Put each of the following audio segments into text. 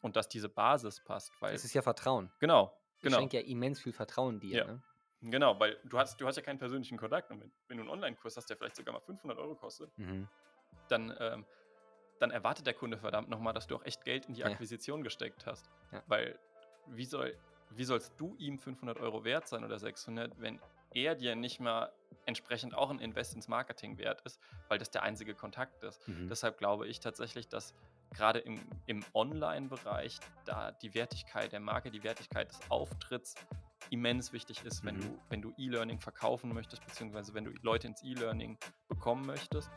und dass diese Basis passt. Weil, Es ist ja Vertrauen. genau, Ich genau. schenke ja immens viel Vertrauen dir. Ja. Ne? Genau, weil du hast, du hast ja keinen persönlichen Kontakt. Und wenn, wenn du einen Online-Kurs hast, der vielleicht sogar mal 500 Euro kostet, Mhm. dann, ähm, dann erwartet der Kunde verdammt nochmal, dass du auch echt Geld in die Ja. Akquisition gesteckt hast. Ja. Weil, wie, soll, wie sollst du ihm 500 Euro wert sein oder 600, wenn er dir nicht mal entsprechend auch ein Invest ins Marketing wert ist, weil das der einzige Kontakt ist. Mhm. Deshalb glaube ich tatsächlich, dass gerade im, im Online-Bereich da die Wertigkeit der Marke, die Wertigkeit des Auftritts immens wichtig ist, wenn Mhm. du, wenn du E-Learning verkaufen möchtest, beziehungsweise wenn du Leute ins E-Learning bekommen möchtest.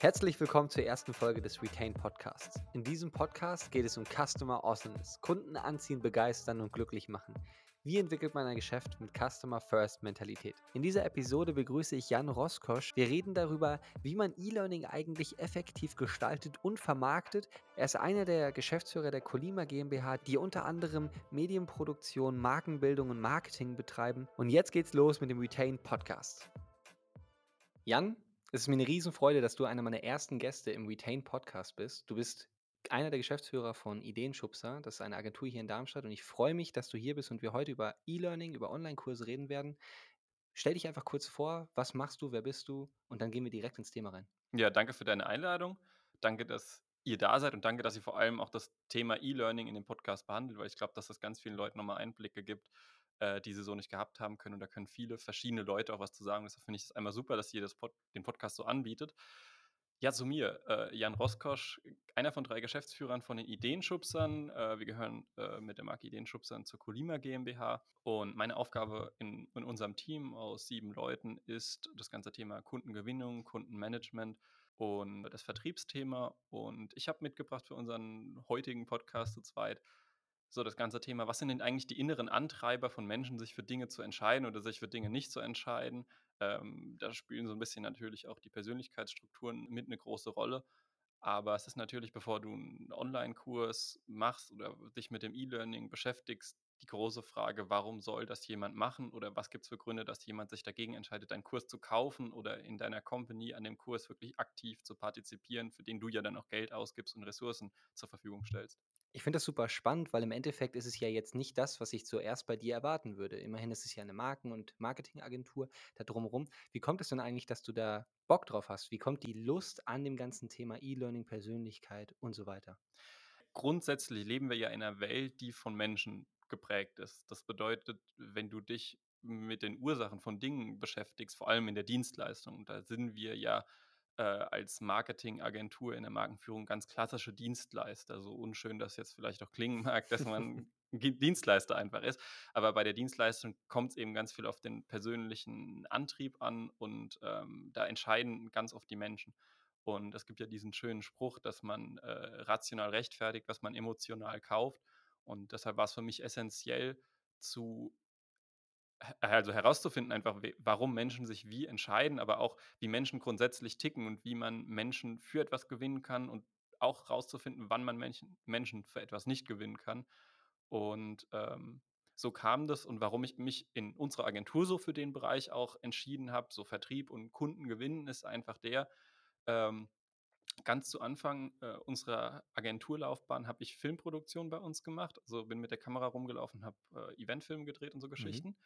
Herzlich willkommen zur ersten Folge des Retain Podcasts. In diesem Podcast geht es um Customer Awesomeness, Kunden anziehen, begeistern und glücklich machen. Wie entwickelt man ein Geschäft mit Customer First Mentalität? In dieser Episode begrüße ich Jan Roskosch. Wir reden darüber, wie man E-Learning eigentlich effektiv gestaltet und vermarktet. Er ist einer der Geschäftsführer der Colima GmbH, die unter anderem Medienproduktion, Markenbildung und Marketing betreiben. Und jetzt geht's los mit dem Retain Podcast. Jan, es ist mir eine Riesenfreude, dass du einer meiner ersten Gäste im Retain Podcast bist. Du bist einer der Geschäftsführer von Ideenschubser. Das ist eine Agentur hier in Darmstadt. Und ich freue mich, dass du hier bist und wir heute über E-Learning, über Online-Kurse reden werden. Stell dich einfach kurz vor, was machst du, wer bist du? Und dann gehen wir direkt ins Thema rein. Ja, danke für deine Einladung. Danke, dass ihr da seid und danke, dass ihr vor allem auch das Thema E-Learning in dem Podcast behandelt, weil ich glaube, dass das ganz vielen Leuten nochmal Einblicke gibt, äh, die sie so nicht gehabt haben können. Und da können viele verschiedene Leute auch was zu sagen. Deshalb finde ich es einmal super, dass ihr das Pod den Podcast so anbietet. Ja, zu mir, äh, Jan Roskosch, einer von drei Geschäftsführern von den Ideenschubsern. Äh, wir gehören äh, mit der Marke Ideenschubsern zur Colima GmbH. Und meine Aufgabe in, in unserem Team aus sieben Leuten ist das ganze Thema Kundengewinnung, Kundenmanagement und das Vertriebsthema. Und ich habe mitgebracht für unseren heutigen Podcast zu zweit so das ganze Thema, was sind denn eigentlich die inneren Antreiber von Menschen, sich für Dinge zu entscheiden oder sich für Dinge nicht zu entscheiden? Ähm, da spielen so ein bisschen natürlich auch die Persönlichkeitsstrukturen mit eine große Rolle. Aber es ist natürlich, bevor du einen Online-Kurs machst oder dich mit dem E-Learning beschäftigst, die große Frage, warum soll das jemand machen oder was gibt es für Gründe, dass jemand sich dagegen entscheidet, deinen Kurs zu kaufen oder in deiner Company an dem Kurs wirklich aktiv zu partizipieren, für den du ja dann auch Geld ausgibst und Ressourcen zur Verfügung stellst. Ich finde das super spannend, weil im Endeffekt ist es ja jetzt nicht das, was ich zuerst bei dir erwarten würde. Immerhin ist es ja eine Marken- und Marketingagentur da drumherum. Wie kommt es denn eigentlich, dass du da Bock drauf hast? Wie kommt die Lust an dem ganzen Thema E-Learning, Persönlichkeit und so weiter? Grundsätzlich leben wir ja in einer Welt, die von Menschen geprägt ist. Das bedeutet, wenn du dich mit den Ursachen von Dingen beschäftigst, vor allem in der Dienstleistung, da sind wir ja äh, als Marketingagentur in der Markenführung ganz klassische Dienstleister. So unschön das jetzt vielleicht auch klingen mag, dass man Dienstleister einfach ist. Aber bei der Dienstleistung kommt es eben ganz viel auf den persönlichen Antrieb an und ähm, da entscheiden ganz oft die Menschen. Und es gibt ja diesen schönen Spruch, dass man äh, rational rechtfertigt, was man emotional kauft. Und deshalb war es für mich essentiell zu also herauszufinden, einfach, warum Menschen sich wie entscheiden, aber auch wie Menschen grundsätzlich ticken und wie man Menschen für etwas gewinnen kann und auch herauszufinden, wann man Menschen, Menschen für etwas nicht gewinnen kann. Und ähm, so kam das und warum ich mich in unserer Agentur so für den Bereich auch entschieden habe, so Vertrieb und Kunden gewinnen, ist einfach der, ähm, ganz zu Anfang äh, unserer Agenturlaufbahn habe ich Filmproduktion bei uns gemacht. Also bin mit der Kamera rumgelaufen, habe äh, Eventfilme gedreht und so Geschichten. Mhm.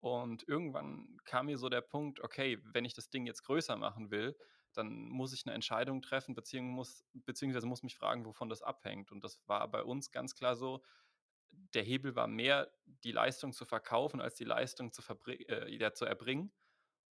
Und irgendwann kam mir so der Punkt, okay, wenn ich das Ding jetzt größer machen will, dann muss ich eine Entscheidung treffen, beziehungsweise muss, beziehungsweise muss mich fragen, wovon das abhängt. Und das war bei uns ganz klar so, der Hebel war mehr, die Leistung zu verkaufen, als die Leistung zu, äh, zu erbringen.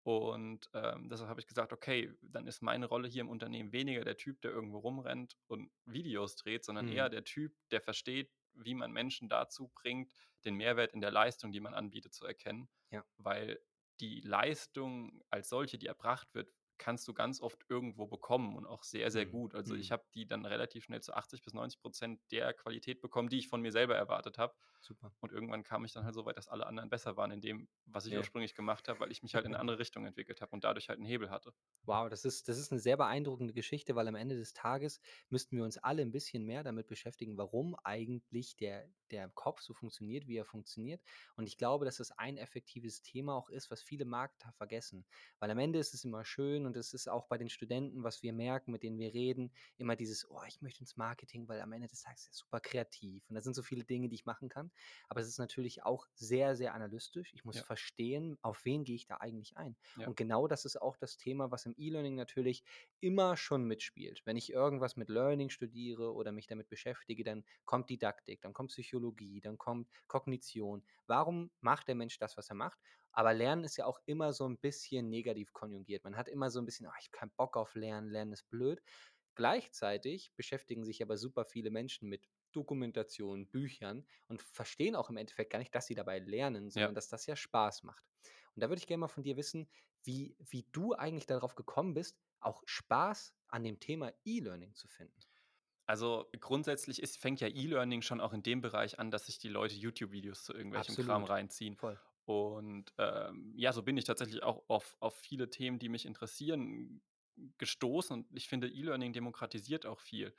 Und ähm, deshalb habe ich gesagt, okay, dann ist meine Rolle hier im Unternehmen weniger der Typ, der irgendwo rumrennt und Videos dreht, sondern mhm. eher der Typ, der versteht, wie man Menschen dazu bringt, den Mehrwert in der Leistung, die man anbietet, zu erkennen. Ja. Weil die Leistung als solche, die erbracht wird, kannst du ganz oft irgendwo bekommen und auch sehr, sehr Mhm. gut. Also ich Mhm. habe die dann relativ schnell zu 80 bis 90 Prozent der Qualität bekommen, die ich von mir selber erwartet habe. Super. Und irgendwann kam ich dann halt so weit, dass alle anderen besser waren in dem, was ich Ja. ursprünglich gemacht habe, weil ich mich halt in eine andere Richtung entwickelt habe und dadurch halt einen Hebel hatte. Wow, das ist, das ist eine sehr beeindruckende Geschichte, weil am Ende des Tages müssten wir uns alle ein bisschen mehr damit beschäftigen, warum eigentlich der, der Kopf so funktioniert, wie er funktioniert. Und ich glaube, dass das ein effektives Thema auch ist, was viele Marketer vergessen. Weil am Ende ist es immer schön und es ist auch bei den Studenten, was wir merken, mit denen wir reden, immer dieses, oh, ich möchte ins Marketing, weil am Ende des Tages ist es super kreativ und da sind so viele Dinge, die ich machen kann. Aber es ist natürlich auch sehr, sehr analytisch. Ich muss Ja. verstehen, auf wen gehe ich da eigentlich ein. Ja. Und genau das ist auch das Thema, was im E-Learning natürlich immer schon mitspielt. Wenn ich irgendwas mit Learning studiere oder mich damit beschäftige, dann kommt Didaktik, dann kommt Psychologie, dann kommt Kognition. Warum macht der Mensch das, was er macht? Aber Lernen ist ja auch immer so ein bisschen negativ konjugiert. Man hat immer so ein bisschen, oh, ich habe keinen Bock auf Lernen, Lernen ist blöd. Gleichzeitig beschäftigen sich aber super viele Menschen mit Dokumentation, Büchern und verstehen auch im Endeffekt gar nicht, dass sie dabei lernen, sondern Ja. dass das ja Spaß macht. Und da würde ich gerne mal von dir wissen, wie, wie du eigentlich darauf gekommen bist, auch Spaß an dem Thema E-Learning zu finden. Also, grundsätzlich ist fängt ja E-Learning schon auch in dem Bereich an, dass sich die Leute YouTube-Videos zu irgendwelchem Kram Absolut. reinziehen. Voll. Und, ähm, ja, so bin ich tatsächlich auch auf auf viele Themen, die mich interessieren, gestoßen und ich finde, E-Learning demokratisiert auch viel.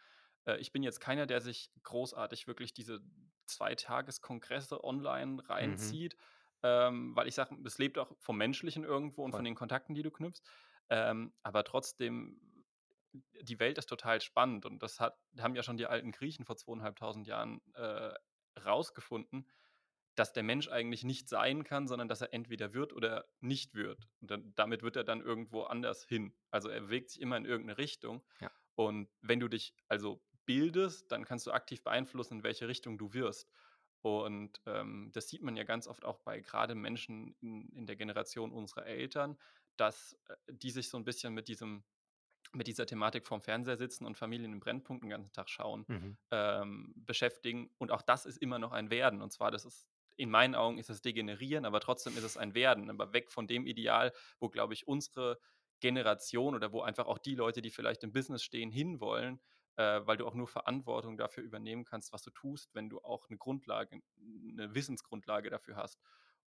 Äh, ich bin jetzt keiner, der sich großartig wirklich diese Zweitageskongresse online Mhm. reinzieht, ähm, weil ich sage, das lebt auch vom Menschlichen irgendwo und Voll. von den Kontakten, die du knüpfst. Ähm, aber trotzdem, die Welt ist total spannend und das hat haben ja schon die alten Griechen vor 2.500 Jahren, äh, rausgefunden, dass der Mensch eigentlich nicht sein kann, sondern dass er entweder wird oder nicht wird. Und dann damit wird er dann irgendwo anders hin. Also, er bewegt sich immer in irgend 'ne Richtung. Ja. Und wenn du dich also bildest, dann kannst du aktiv beeinflussen, in welche Richtung du wirst. Und, ähm, das sieht man ja ganz oft auch bei grade Menschen in in der Generation unserer Eltern, dass, äh, die sich so 'n bisschen mit diesem mit dieser Thematik vorm Fernseher sitzen und Familien im Brennpunkt 'n ganzen Tag schauen, Mhm. ähm, beschäftigen. Und auch das ist immer noch ein Werden. Und zwar, das ist in meinen Augen ist es Degenerieren, aber trotzdem ist es ein Werden, aber weg von dem Ideal, wo, glaube ich, unsere Generation oder wo einfach auch die Leute, die vielleicht im Business stehen, hinwollen, äh, weil du auch nur Verantwortung dafür übernehmen kannst, was du tust, wenn du auch 'ne Grundlage 'ne Wissensgrundlage dafür hast.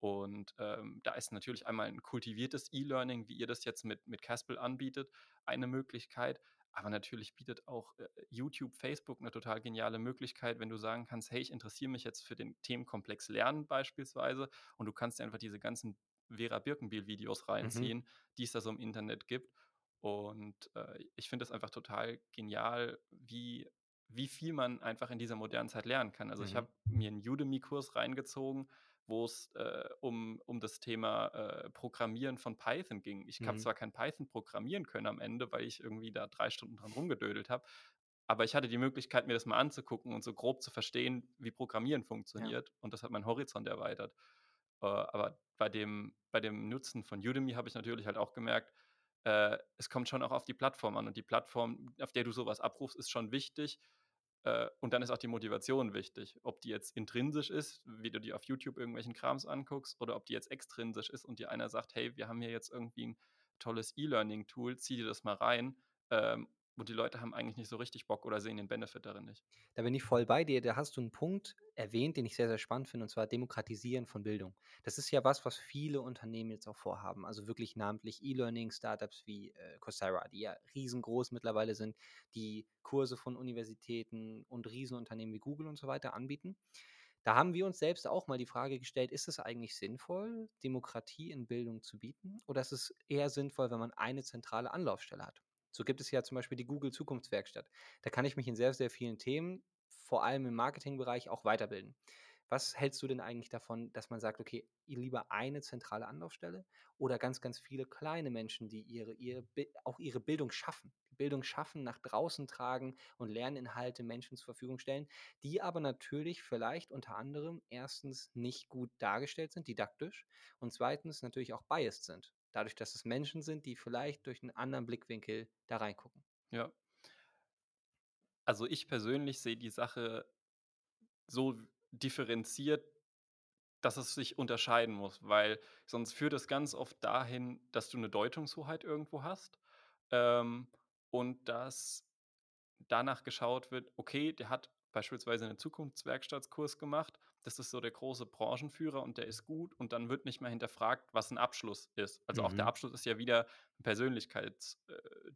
Und, ähm, da ist natürlich einmal 'n kultiviertes E-Learning, wie ihr das jetzt mit mit Caspel anbietet, eine Möglichkeit. Aber natürlich bietet auch, äh, YouTube, Facebook 'ne total geniale Möglichkeit, wenn du sagen kannst: „Hey, ich interessiere mich jetzt für den Themenkomplex Lernen“, beispielsweise, und du kannst dir einfach diese ganzen Vera Birkenbiel-Videos Mhm. reinziehen, die es da so im Internet gibt. Und, äh, ich finde das einfach total genial, wie wie viel man einfach in dieser modernen Zeit lernen kann. Also, ich Mhm. habe mir 'n Udemy-Kurs reingezogen, wo's, äh, um um das Thema, äh, Programmieren von Python ging. Ich habe Mhm. zwar kein Python programmieren können am Ende, weil ich irgendwie da 3 Stunden dran rumgedödelt habe, aber ich hatte die Möglichkeit, mir das mal anzugucken und so grob zu verstehen, wie Programmieren Ja. funktioniert. Und das hat meinen Horizont erweitert. Äh, aber bei dem bei dem Nutzen von Udemy habe ich natürlich halt auch gemerkt, äh, es kommt schon auch auf die Plattform an und die Plattform, auf der du so was abrufst, ist schon wichtig. Äh, und dann ist auch die Motivation wichtig. Ob die jetzt intrinsisch ist, wie du dir auf YouTube irgendwelchen Krams anguckst, oder ob die jetzt extrinsisch ist und dir einer sagt: „Hey, wir haben hier jetzt irgendwie 'n tolles E-Learning-Tool, zieh dir das mal rein.“ Ähm, und die Leute haben eigentlich nicht so richtig Bock oder sehen den Benefit darin nicht. Da bin ich voll bei dir. Da hast du 'n Punkt erwähnt, den ich sehr, sehr spannend finde, und zwar Demokratisieren von Bildung. Das ist ja was, was viele Unternehmen jetzt auch vorhaben. Also, wirklich namentlich E-Learning-Startups wie, äh, Coursera, die ja riesengroß mittlerweile sind, die Kurse von Universitäten und Riesenunternehmen wie Google und so weiter anbieten. Da haben wir uns selbst auch mal die Frage gestellt: „Ist es eigentlich sinnvoll, Demokratie in Bildung zu bieten, oder ist es eher sinnvoll, wenn man eine zentrale Anlaufstelle hat?“ So gibt es ja zum Beispiel die Google Zukunftswerkstatt. Da kann ich mich in sehr, sehr vielen Themen, vor allem im Marketingbereich, auch weiterbilden. Was hältst du denn eigentlich davon, dass man sagt: „Okay, lieber eine zentrale Anlaufstelle oder ganz, ganz viele kleine Menschen, die ihre ihre auch ihre Bildung schaffen, Bildung schaffen, nach draußen tragen und Lerninhalte Menschen zur Verfügung stellen, die aber natürlich vielleicht unter anderem 1. nicht gut dargestellt sind, didaktisch und 2. natürlich auch biased sind, dadurch, dass es Menschen sind, die vielleicht durch 'n anderen Blickwinkel da reingucken?“ Ja. Also, ich persönlich sehe die Sache so differenziert, dass es sich unterscheiden muss, weil sonst führt es ganz oft dahin, dass du 'ne Deutungshoheit irgendwo hast, ähm, und dass danach geschaut wird: „Okay, der hat beispielsweise 'nen Zukunftswerkstattkurs gemacht. Das ist so der große Branchenführer und der ist gut.“ Und dann wird nicht mehr hinterfragt, was 'n Abschluss ist. Also, auch der Mhm. Abschluss ist ja wieder 'n persönlichkeits äh,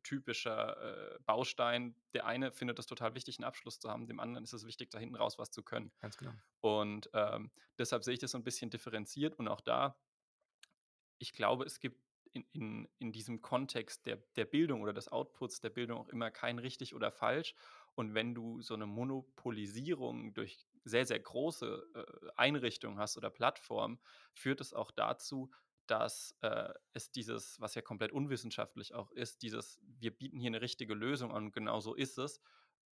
äh, Baustein. Der eine findet das total wichtig, 'n Abschluss zu haben, dem anderen ist es wichtig, da hinten raus was zu können. Ganz genau. Und, ähm, deshalb sehe ich das so 'n bisschen differenziert und auch da ich glaube, es gibt in in in diesem Kontext der der Bildung oder des Outputs der Bildung auch immer kein richtig oder falsch. Und wenn du so 'ne Monopolisierung durch sehr, sehr große, äh, Einrichtungen hast oder Plattformen, führt es auch dazu, dass, äh, es dieses, was ja komplett unwissenschaftlich auch ist, dieses: „Wir bieten hier 'ne richtige Lösung an und genau so ist es.“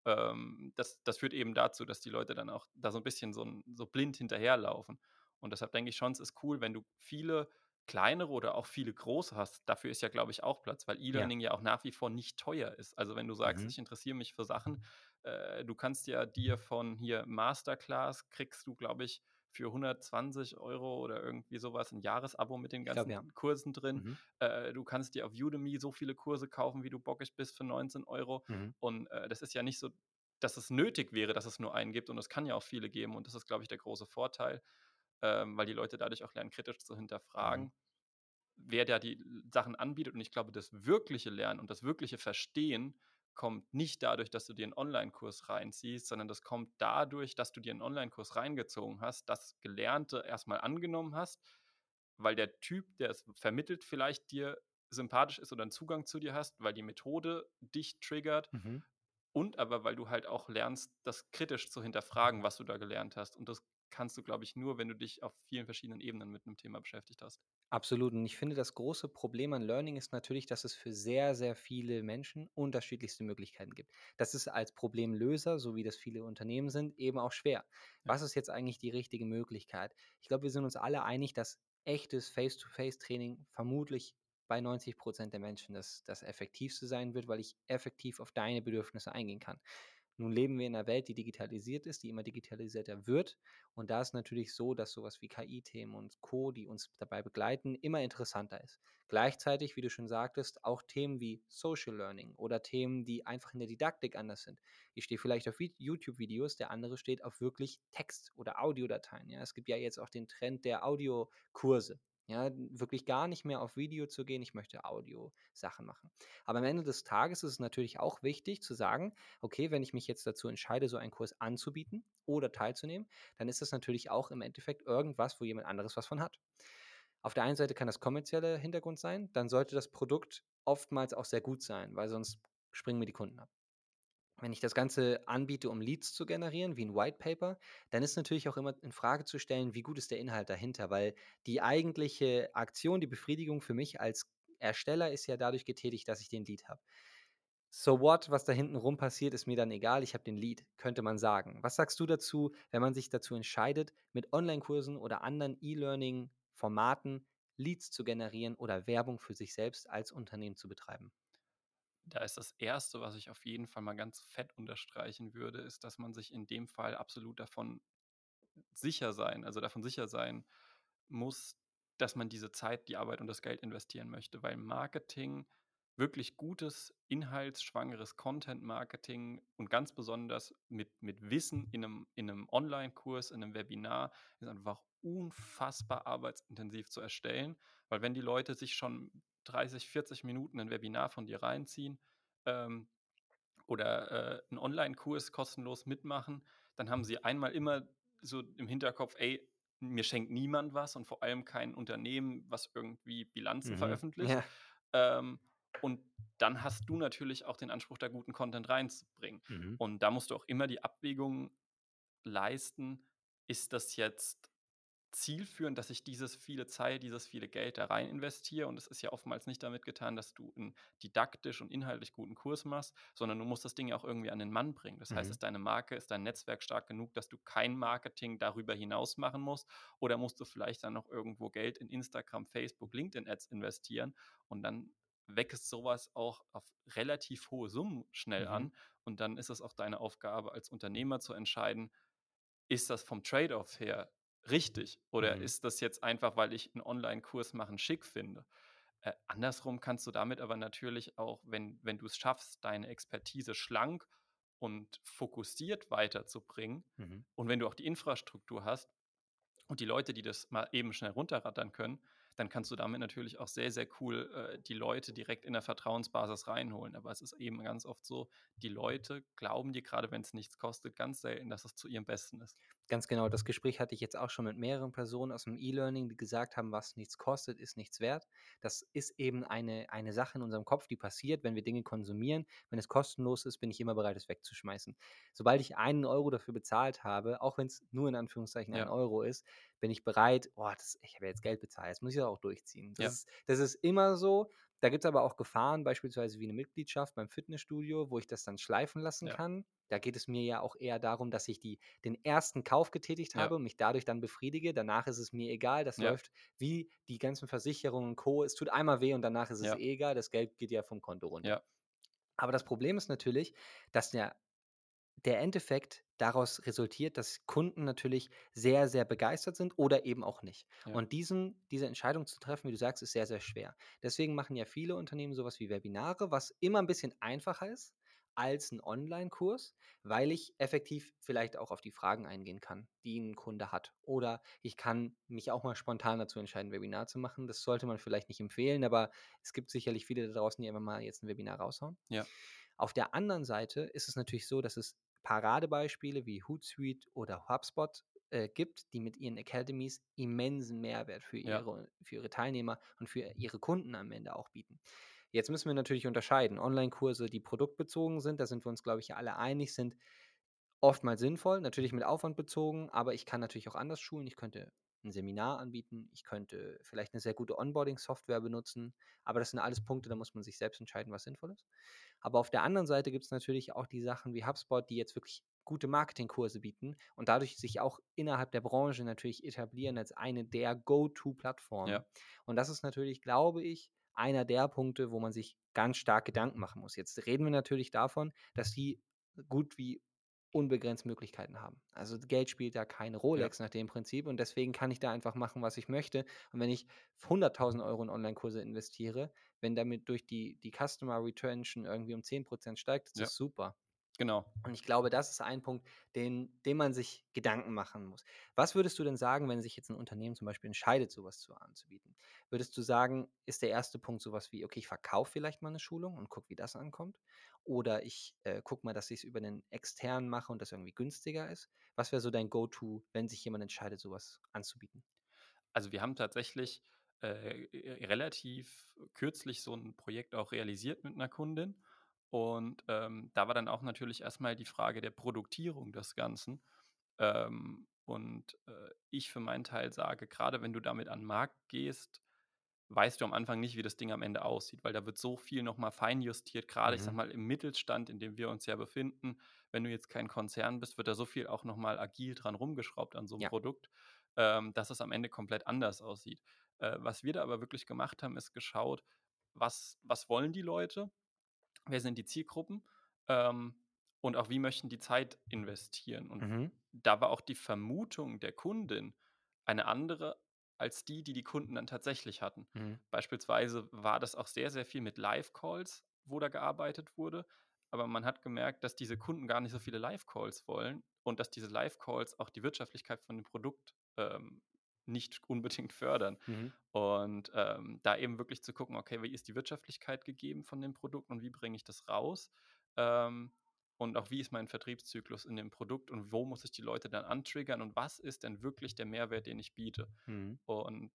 Ähm, das das führt eben dazu, dass die Leute dann auch da so 'n bisschen so so blind hinterherlaufen. Und deshalb denke ich schon, es ist cool, wenn du viele kleinere oder auch viele große hast. Dafür ist ja, glaube ich, auch Platz, weil Ja. E-Learning ja auch nach wie vor nicht teuer ist. Also, wenn du sagst: Mhm. „Ich interessiere mich für Sachen“, äh, du kannst ja dir von hier Masterclass kriegst du, glaube ich, für 120 € oder irgendwie so was 'n Jahresabo mit den Ich glaube, ja. ganzen Kursen drin. Mhm. Äh, du kannst dir auf Udemy so viele Kurse kaufen, wie du bockig bist für 19 €. Mhm. Und, äh, das ist ja nicht so, dass es nötig wäre, dass es nur einen gibt und es kann ja auch viele geben und das ist, glaube ich, der große Vorteil, ähm, weil die Leute dadurch auch lernen, kritisch zu Mhm. hinterfragen, wer da die Sachen anbietet. Und ich glaube, das wirkliche Lernen und das wirkliche Verstehen kommt nicht dadurch, dass du dir 'n Onlinekurs reinziehst, sondern das kommt dadurch, dass du dir 'n Onlinekurs reingezogen hast, das Gelernte erst mal angenommen hast, weil der Typ, der es vermittelt, vielleicht dir sympathisch ist oder 'n Zugang zu dir hast, weil die Methode dich triggert Mhm. und aber weil du halt auch lernst, das kritisch zu hinterfragen, was du da gelernt hast. Und das kannst du, glaube ich, nur, wenn du dich auf vielen verschiedenen Ebenen mit 'nem Thema beschäftigt hast. Absolut. Und ich finde, das große Problem an Learning ist natürlich, dass es für sehr, sehr viele Menschen unterschiedlichste Möglichkeiten gibt. Das ist als Problemlöser, so wie das viele Unternehmen sind, eben auch schwer. Was ist jetzt eigentlich die richtige Möglichkeit? Ich glaube, wir sind uns alle einig, dass echtes Face-to-Face-Training vermutlich bei 90 % der Menschen das das Effektivste sein wird, weil ich effektiv auf deine Bedürfnisse eingehen kann. Nun leben wir in 'ner Welt, die digitalisiert ist, die immer digitalisierter wird. Und da ist natürlich so, dass so was wie KI-Themen und Co., die uns dabei begleiten, immer interessanter ist. Gleichzeitig, wie du schon sagtest, auch Themen wie Social Learning oder Themen, die einfach in der Didaktik anders sind. Ich stehe vielleicht auf Vid YouTube-Videos, der andere steht auf wirklich Text oder Audiodateien, ja? Es gibt ja jetzt auch den Trend der Audiokurse, ja, wirklich gar nicht mehr auf Video zu gehen, ich möchte Audiosachen machen. Aber am Ende des Tages ist es natürlich auch wichtig zu sagen: „Okay, wenn ich mich jetzt dazu entscheide, so einen Kurs anzubieten oder teilzunehmen, dann ist das natürlich auch im Endeffekt irgendwas, wo jemand anderes was von hat.“ Auf der einen Seite kann das kommerzieller Hintergrund sein, dann sollte das Produkt oftmals auch sehr gut sein, weil sonst springen mir die Kunden ab. Wenn ich das Ganze anbiete, um Leads zu generieren, wie 'n White Paper, dann ist natürlich auch immer in Frage zu stellen, wie gut ist der Inhalt dahinter? Weil die eigentliche Aktion, die Befriedigung für mich als Ersteller ist ja dadurch getätigt, dass ich den Lead habe. So what, was da hinten rum passiert, ist mir dann egal, ich habe den Lead, könnte man sagen. Was sagst du dazu, wenn man sich dazu entscheidet, mit Onlinekursen oder anderen E-Learning-Formaten Leads zu generieren oder Werbung für sich selbst als Unternehmen zu betreiben? Da ist das 1., was ich auf jeden Fall mal ganz fett unterstreichen würde, ist, dass man sich in dem Fall absolut davon sicher sein also, davon sicher sein muss, dass man diese Zeit, die Arbeit und das Geld investieren möchte, weil Marketing wirklich gutes, inhaltsschwangeres Content-Marketing und ganz besonders mit mit Wissen in 'nem in 'nem Onlinekurs, in 'nem Webinar ist einfach unfassbar arbeitsintensiv zu erstellen. Weil wenn die Leute sich schon 30, 40 Minuten 'nen Webinar von dir reinziehen, ähm, oder, äh, 'n Onlinekurs kostenlos mitmachen, dann haben sie einmal immer so im Hinterkopf: „Ey, mir schenkt niemand was und vor allem kein Unternehmen, was irgendwie Bilanzen Mhm, veröffentlicht.“ ja. Ähm, und dann hast du natürlich auch den Anspruch, da guten Content reinzubringen. Mhm. Und da musst du auch immer die Abwägung leisten: „Ist das jetzt zielführend, dass ich dieses viele Zeit, dieses viele Geld da rein investiere?“ Und es ist ja oftmals nicht damit getan, dass du 'n didaktisch und inhaltlich guten Kurs machst, sondern du musst das Ding ja auch irgendwie an den Mann bringen. Das heißt, Mhm. ist deine Marke ist dein Netzwerk stark genug, dass du kein Marketing darüber hinaus machen musst? Oder musst du vielleicht dann noch irgendwo Geld in Instagram, Facebook, LinkedIn-Ads investieren? Und dann wächst so was auch auf relativ hohe Summen schnell Mhm. an. Und dann ist es auch deine Aufgabe als Unternehmer zu entscheiden: „Ist das vom Trade-off her richtig oder Mhm. ist das jetzt einfach, weil ich 'n Onlinekurs machen schick finde?“ Äh, andersrum kannst du damit aber natürlich auch, wenn wenn du's schaffst, deine Expertise schlank und fokussiert weiterzubringen Mhm. und wenn du auch die Infrastruktur hast und die Leute, die das mal eben schnell runterrattern können, dann kannst du damit natürlich auch sehr, sehr cool äh, die Leute direkt in der Vertrauensbasis reinholen. Aber es ist eben ganz oft so, die Leute glauben dir gerade, wenn es nichts kostet, ganz selten, dass es zu ihrem Besten ist. Ganz genau, das Gespräch hatte ich jetzt auch schon mit mehreren Personen aus dem E-Learning, die gesagt haben, was nichts kostet, ist nichts wert. Das ist eben eine, eine Sache in unserem Kopf, die passiert, wenn wir Dinge konsumieren. Wenn es kostenlos ist, bin ich immer bereit, es wegzuschmeißen. Sobald ich einen Euro dafür bezahlt habe, auch wenn es nur in Anführungszeichen ein Ja. Euro ist, bin ich bereit, oh, das, ich habe ja jetzt Geld bezahlt, jetzt muss ich das auch durchziehen. Das, Ja. ist, das ist immer so. Da gibt es aber auch Gefahren, beispielsweise wie eine Mitgliedschaft beim Fitnessstudio, wo ich das dann schleifen lassen Ja. kann. Da geht es mir ja auch eher darum, dass ich die, den ersten Kauf getätigt Ja. habe und mich dadurch dann befriedige. Danach ist es mir egal. Das Ja. läuft wie die ganzen Versicherungen und Co. Es tut einmal weh und danach ist es Ja. eh egal. Das Geld geht ja vom Konto runter. Ja. Aber das Problem ist natürlich, dass der, der Endeffekt daraus resultiert, dass Kunden natürlich sehr, sehr begeistert sind oder eben auch nicht. Ja. Und diesen, diese Entscheidung zu treffen, wie du sagst, ist sehr, sehr schwer. Deswegen machen ja viele Unternehmen sowas wie Webinare, was immer ein bisschen einfacher ist als ein Online-Kurs, weil ich effektiv vielleicht auch auf die Fragen eingehen kann, die ein Kunde hat. Oder ich kann mich auch mal spontan dazu entscheiden, ein Webinar zu machen. Das sollte man vielleicht nicht empfehlen, aber es gibt sicherlich viele da draußen, die einfach mal jetzt ein Webinar raushauen. Ja. Auf der anderen Seite ist es natürlich so, dass es Paradebeispiele wie Hootsuite oder HubSpot äh, gibt, die mit ihren Academies immensen Mehrwert für Ja. ihre, für ihre Teilnehmer und für ihre Kunden am Ende auch bieten. Jetzt müssen wir natürlich unterscheiden. Online-Kurse, die produktbezogen sind, da sind wir uns, glaube ich, ja alle einig, sind oftmals sinnvoll, natürlich mit Aufwand bezogen, aber ich kann natürlich auch anders schulen. Ich könnte ein Seminar anbieten, ich könnte vielleicht eine sehr gute Onboarding-Software benutzen, aber das sind alles Punkte, da muss man sich selbst entscheiden, was sinnvoll ist. Aber auf der anderen Seite gibt es natürlich auch die Sachen wie HubSpot, die jetzt wirklich gute Marketingkurse bieten und dadurch sich auch innerhalb der Branche natürlich etablieren als eine der Go-To-Plattformen. Ja. Und das ist natürlich, glaube ich, einer der Punkte, wo man sich ganz stark Gedanken machen muss. Jetzt reden wir natürlich davon, dass die gut wie unbegrenzt Möglichkeiten haben. Also Geld spielt da keine Rolex nach dem Prinzip und deswegen kann ich da einfach machen, was ich möchte. Und wenn ich 100.000 Euro in Online-Kurse investiere, wenn damit durch die, die Customer Retention irgendwie um 10% steigt, ist Ja. das super. Genau. Und ich glaube, das ist ein Punkt, den, den man sich Gedanken machen muss. Was würdest du denn sagen, wenn sich jetzt ein Unternehmen zum Beispiel entscheidet, sowas zu anzubieten? Würdest du sagen, ist der erste Punkt sowas wie, okay, ich verkaufe vielleicht mal eine Schulung und gucke, wie das ankommt? Oder ich äh, gucke mal, dass ich es über einen externen mache und das irgendwie günstiger ist? Was wäre so dein Go-To, wenn sich jemand entscheidet, sowas anzubieten? Also wir haben tatsächlich äh, relativ kürzlich so ein Projekt auch realisiert mit einer Kundin. Und ähm, da war dann auch natürlich erstmal die Frage der Produktierung des Ganzen. Ähm, und äh, ich für meinen Teil sage, gerade wenn du damit an den Markt gehst, weißt du am Anfang nicht, wie das Ding am Ende aussieht, weil da wird so viel nochmal feinjustiert, gerade ich sag Mhm. mal im Mittelstand, in dem wir uns ja befinden. Wenn du jetzt kein Konzern bist, wird da so viel auch nochmal agil dran rumgeschraubt an so einem Ja. Produkt, ähm, dass es am Ende komplett anders aussieht. Äh, was wir da aber wirklich gemacht haben, ist geschaut, was, was wollen die Leute, wer sind die Zielgruppen ähm, und auch wie möchten die Zeit investieren. Und Mhm. da war auch die Vermutung der Kundin eine andere als die, die die Kunden dann tatsächlich hatten. Mhm. Beispielsweise war das auch sehr, sehr viel mit Live-Calls, wo da gearbeitet wurde. Aber man hat gemerkt, dass diese Kunden gar nicht so viele Live-Calls wollen und dass diese Live-Calls auch die Wirtschaftlichkeit von dem Produkt ähm, nicht unbedingt fördern. Mhm. Und ähm, da eben wirklich zu gucken, okay, wie ist die Wirtschaftlichkeit gegeben von dem Produkt und wie bringe ich das raus? Ähm, und auch wie ist mein Vertriebszyklus in dem Produkt und wo muss ich die Leute dann antriggern und was ist denn wirklich der Mehrwert, den ich biete? Mhm. Und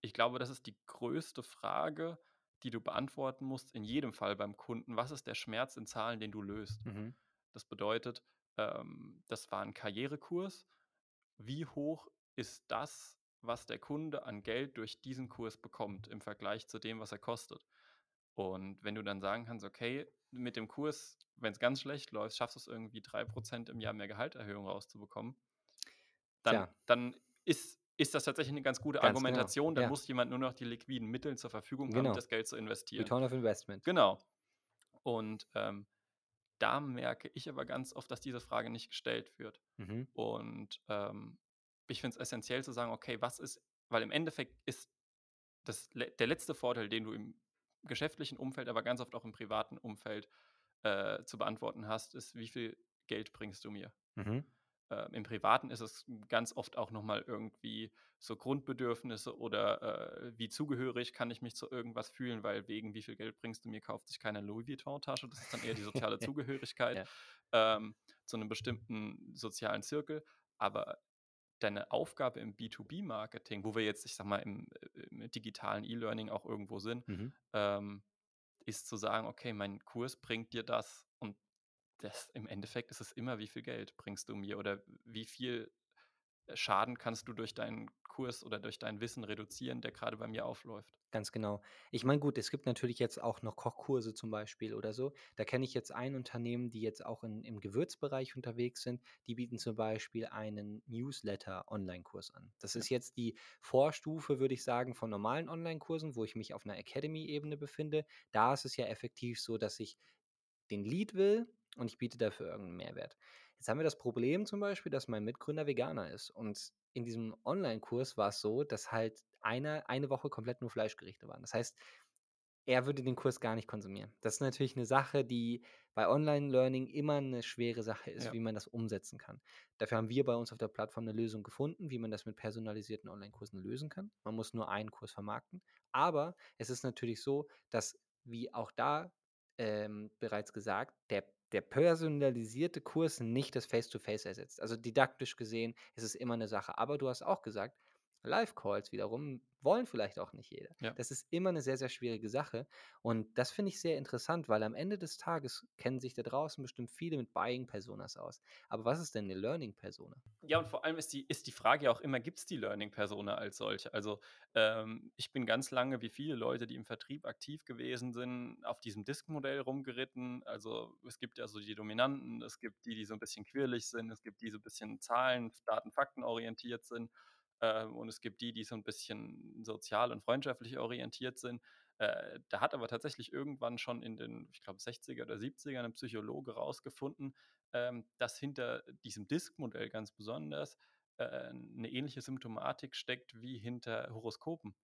ich glaube, das ist die größte Frage, die du beantworten musst in jedem Fall beim Kunden. Was ist der Schmerz in Zahlen, den du löst? Mhm. Das bedeutet, ähm, das war ein Karrierekurs. Wie hoch ist das, was der Kunde an Geld durch diesen Kurs bekommt im Vergleich zu dem, was er kostet? Und wenn du dann sagen kannst, okay, mit dem Kurs, wenn es ganz schlecht läuft, schaffst du es irgendwie 3% im Jahr mehr Gehalterhöhung rauszubekommen, dann, Tja. dann ist, ist das tatsächlich eine ganz gute Ganz genau, Argumentation. Dann ja. muss jemand nur noch die liquiden Mittel zur Verfügung haben, Genau. das Geld zu investieren. Return of Investment. Genau. Und ähm, da merke ich aber ganz oft, dass diese Frage nicht gestellt wird. Mhm. Und ähm, ich finde es essentiell zu sagen, okay, was ist, weil im Endeffekt ist das, der letzte Vorteil, den du im geschäftlichen Umfeld, aber ganz oft auch im privaten Umfeld äh, zu beantworten hast, ist, wie viel Geld bringst du mir? Mhm. äh, im Privaten ist es ganz oft auch noch mal irgendwie so Grundbedürfnisse oder, äh, wie zugehörig kann ich mich zu irgendwas fühlen, weil wegen wie viel Geld bringst du mir, kauft sich keine Louis Vuitton-Tasche. Das ist dann eher die soziale Zugehörigkeit, Ja. ähm, zu einem bestimmten sozialen Zirkel. Aber deine Aufgabe im B2B-Marketing, wo wir jetzt, ich sage mal, im, äh, im digitalen E-Learning auch irgendwo sind, Mhm. ähm, ist zu sagen: „Okay, mein Kurs bringt dir das.“ Und das im Endeffekt ist es immer: Wie viel Geld bringst du mir oder wie viel, äh, Schaden kannst du durch deinen Kurs oder durch dein Wissen reduzieren, der gerade bei mir aufläuft? Ganz genau. Ich meine, gut, es gibt natürlich jetzt auch noch Kochkurse zum Beispiel oder so. Da kenne ich jetzt ein Unternehmen, die jetzt auch in, im Gewürzbereich unterwegs sind. Die bieten zum Beispiel einen Newsletter-Online-Kurs an. Das ist jetzt die Vorstufe, würde ich sagen, von normalen Online-Kursen, wo ich mich auf einer Academy-Ebene befinde. Da ist es ja effektiv so, dass ich den Lead will und ich biete dafür irgendeinen Mehrwert. Jetzt haben wir das Problem zum Beispiel, dass mein Mitgründer Veganer ist und in diesem Online-Kurs war es so, dass halt eine, eine Woche komplett nur Fleischgerichte waren. Das heißt, er würde den Kurs gar nicht konsumieren. Das ist natürlich eine Sache, die bei Online-Learning immer eine schwere Sache ist, ja, wie man das umsetzen kann. Dafür haben wir bei uns auf der Plattform eine Lösung gefunden, wie man das mit personalisierten Online-Kursen lösen kann. Man muss nur einen Kurs vermarkten. Aber es ist natürlich so, dass, wie auch da ähm, bereits gesagt, der der personalisierte Kurs nicht das Face-to-Face ersetzt. Also didaktisch gesehen ist es immer eine Sache. Aber du hast auch gesagt, Live-Calls wiederum wollen vielleicht auch nicht jeder. ja. Das ist immer eine sehr, sehr schwierige Sache. Und das finde ich sehr interessant, weil am Ende des Tages kennen sich da draußen bestimmt viele mit Buying-Personas aus. Aber was ist denn eine Learning-Persona? Ja, und vor allem ist die ist die Frage ja auch immer, gibt es die Learning Persona als solche? Also, ähm, ich bin ganz lange, wie viele Leute, die im Vertrieb aktiv gewesen sind, auf diesem Disk-Modell rumgeritten. Also, es gibt ja so die Dominanten, es gibt die, die so ein bisschen quirlig sind, es gibt die so ein bisschen Zahlen, Daten, Fakten orientiert sind, ähm, und es gibt die, die so ein bisschen sozial und freundschaftlich orientiert sind. Äh, da hat aber tatsächlich irgendwann schon in den, ich glaube, 60er oder 70er ein Psychologe rausgefunden, ähm, dass hinter diesem Disk-Modell ganz besonders äh, 'ne ähnliche Symptomatik steckt wie hinter Horoskopen.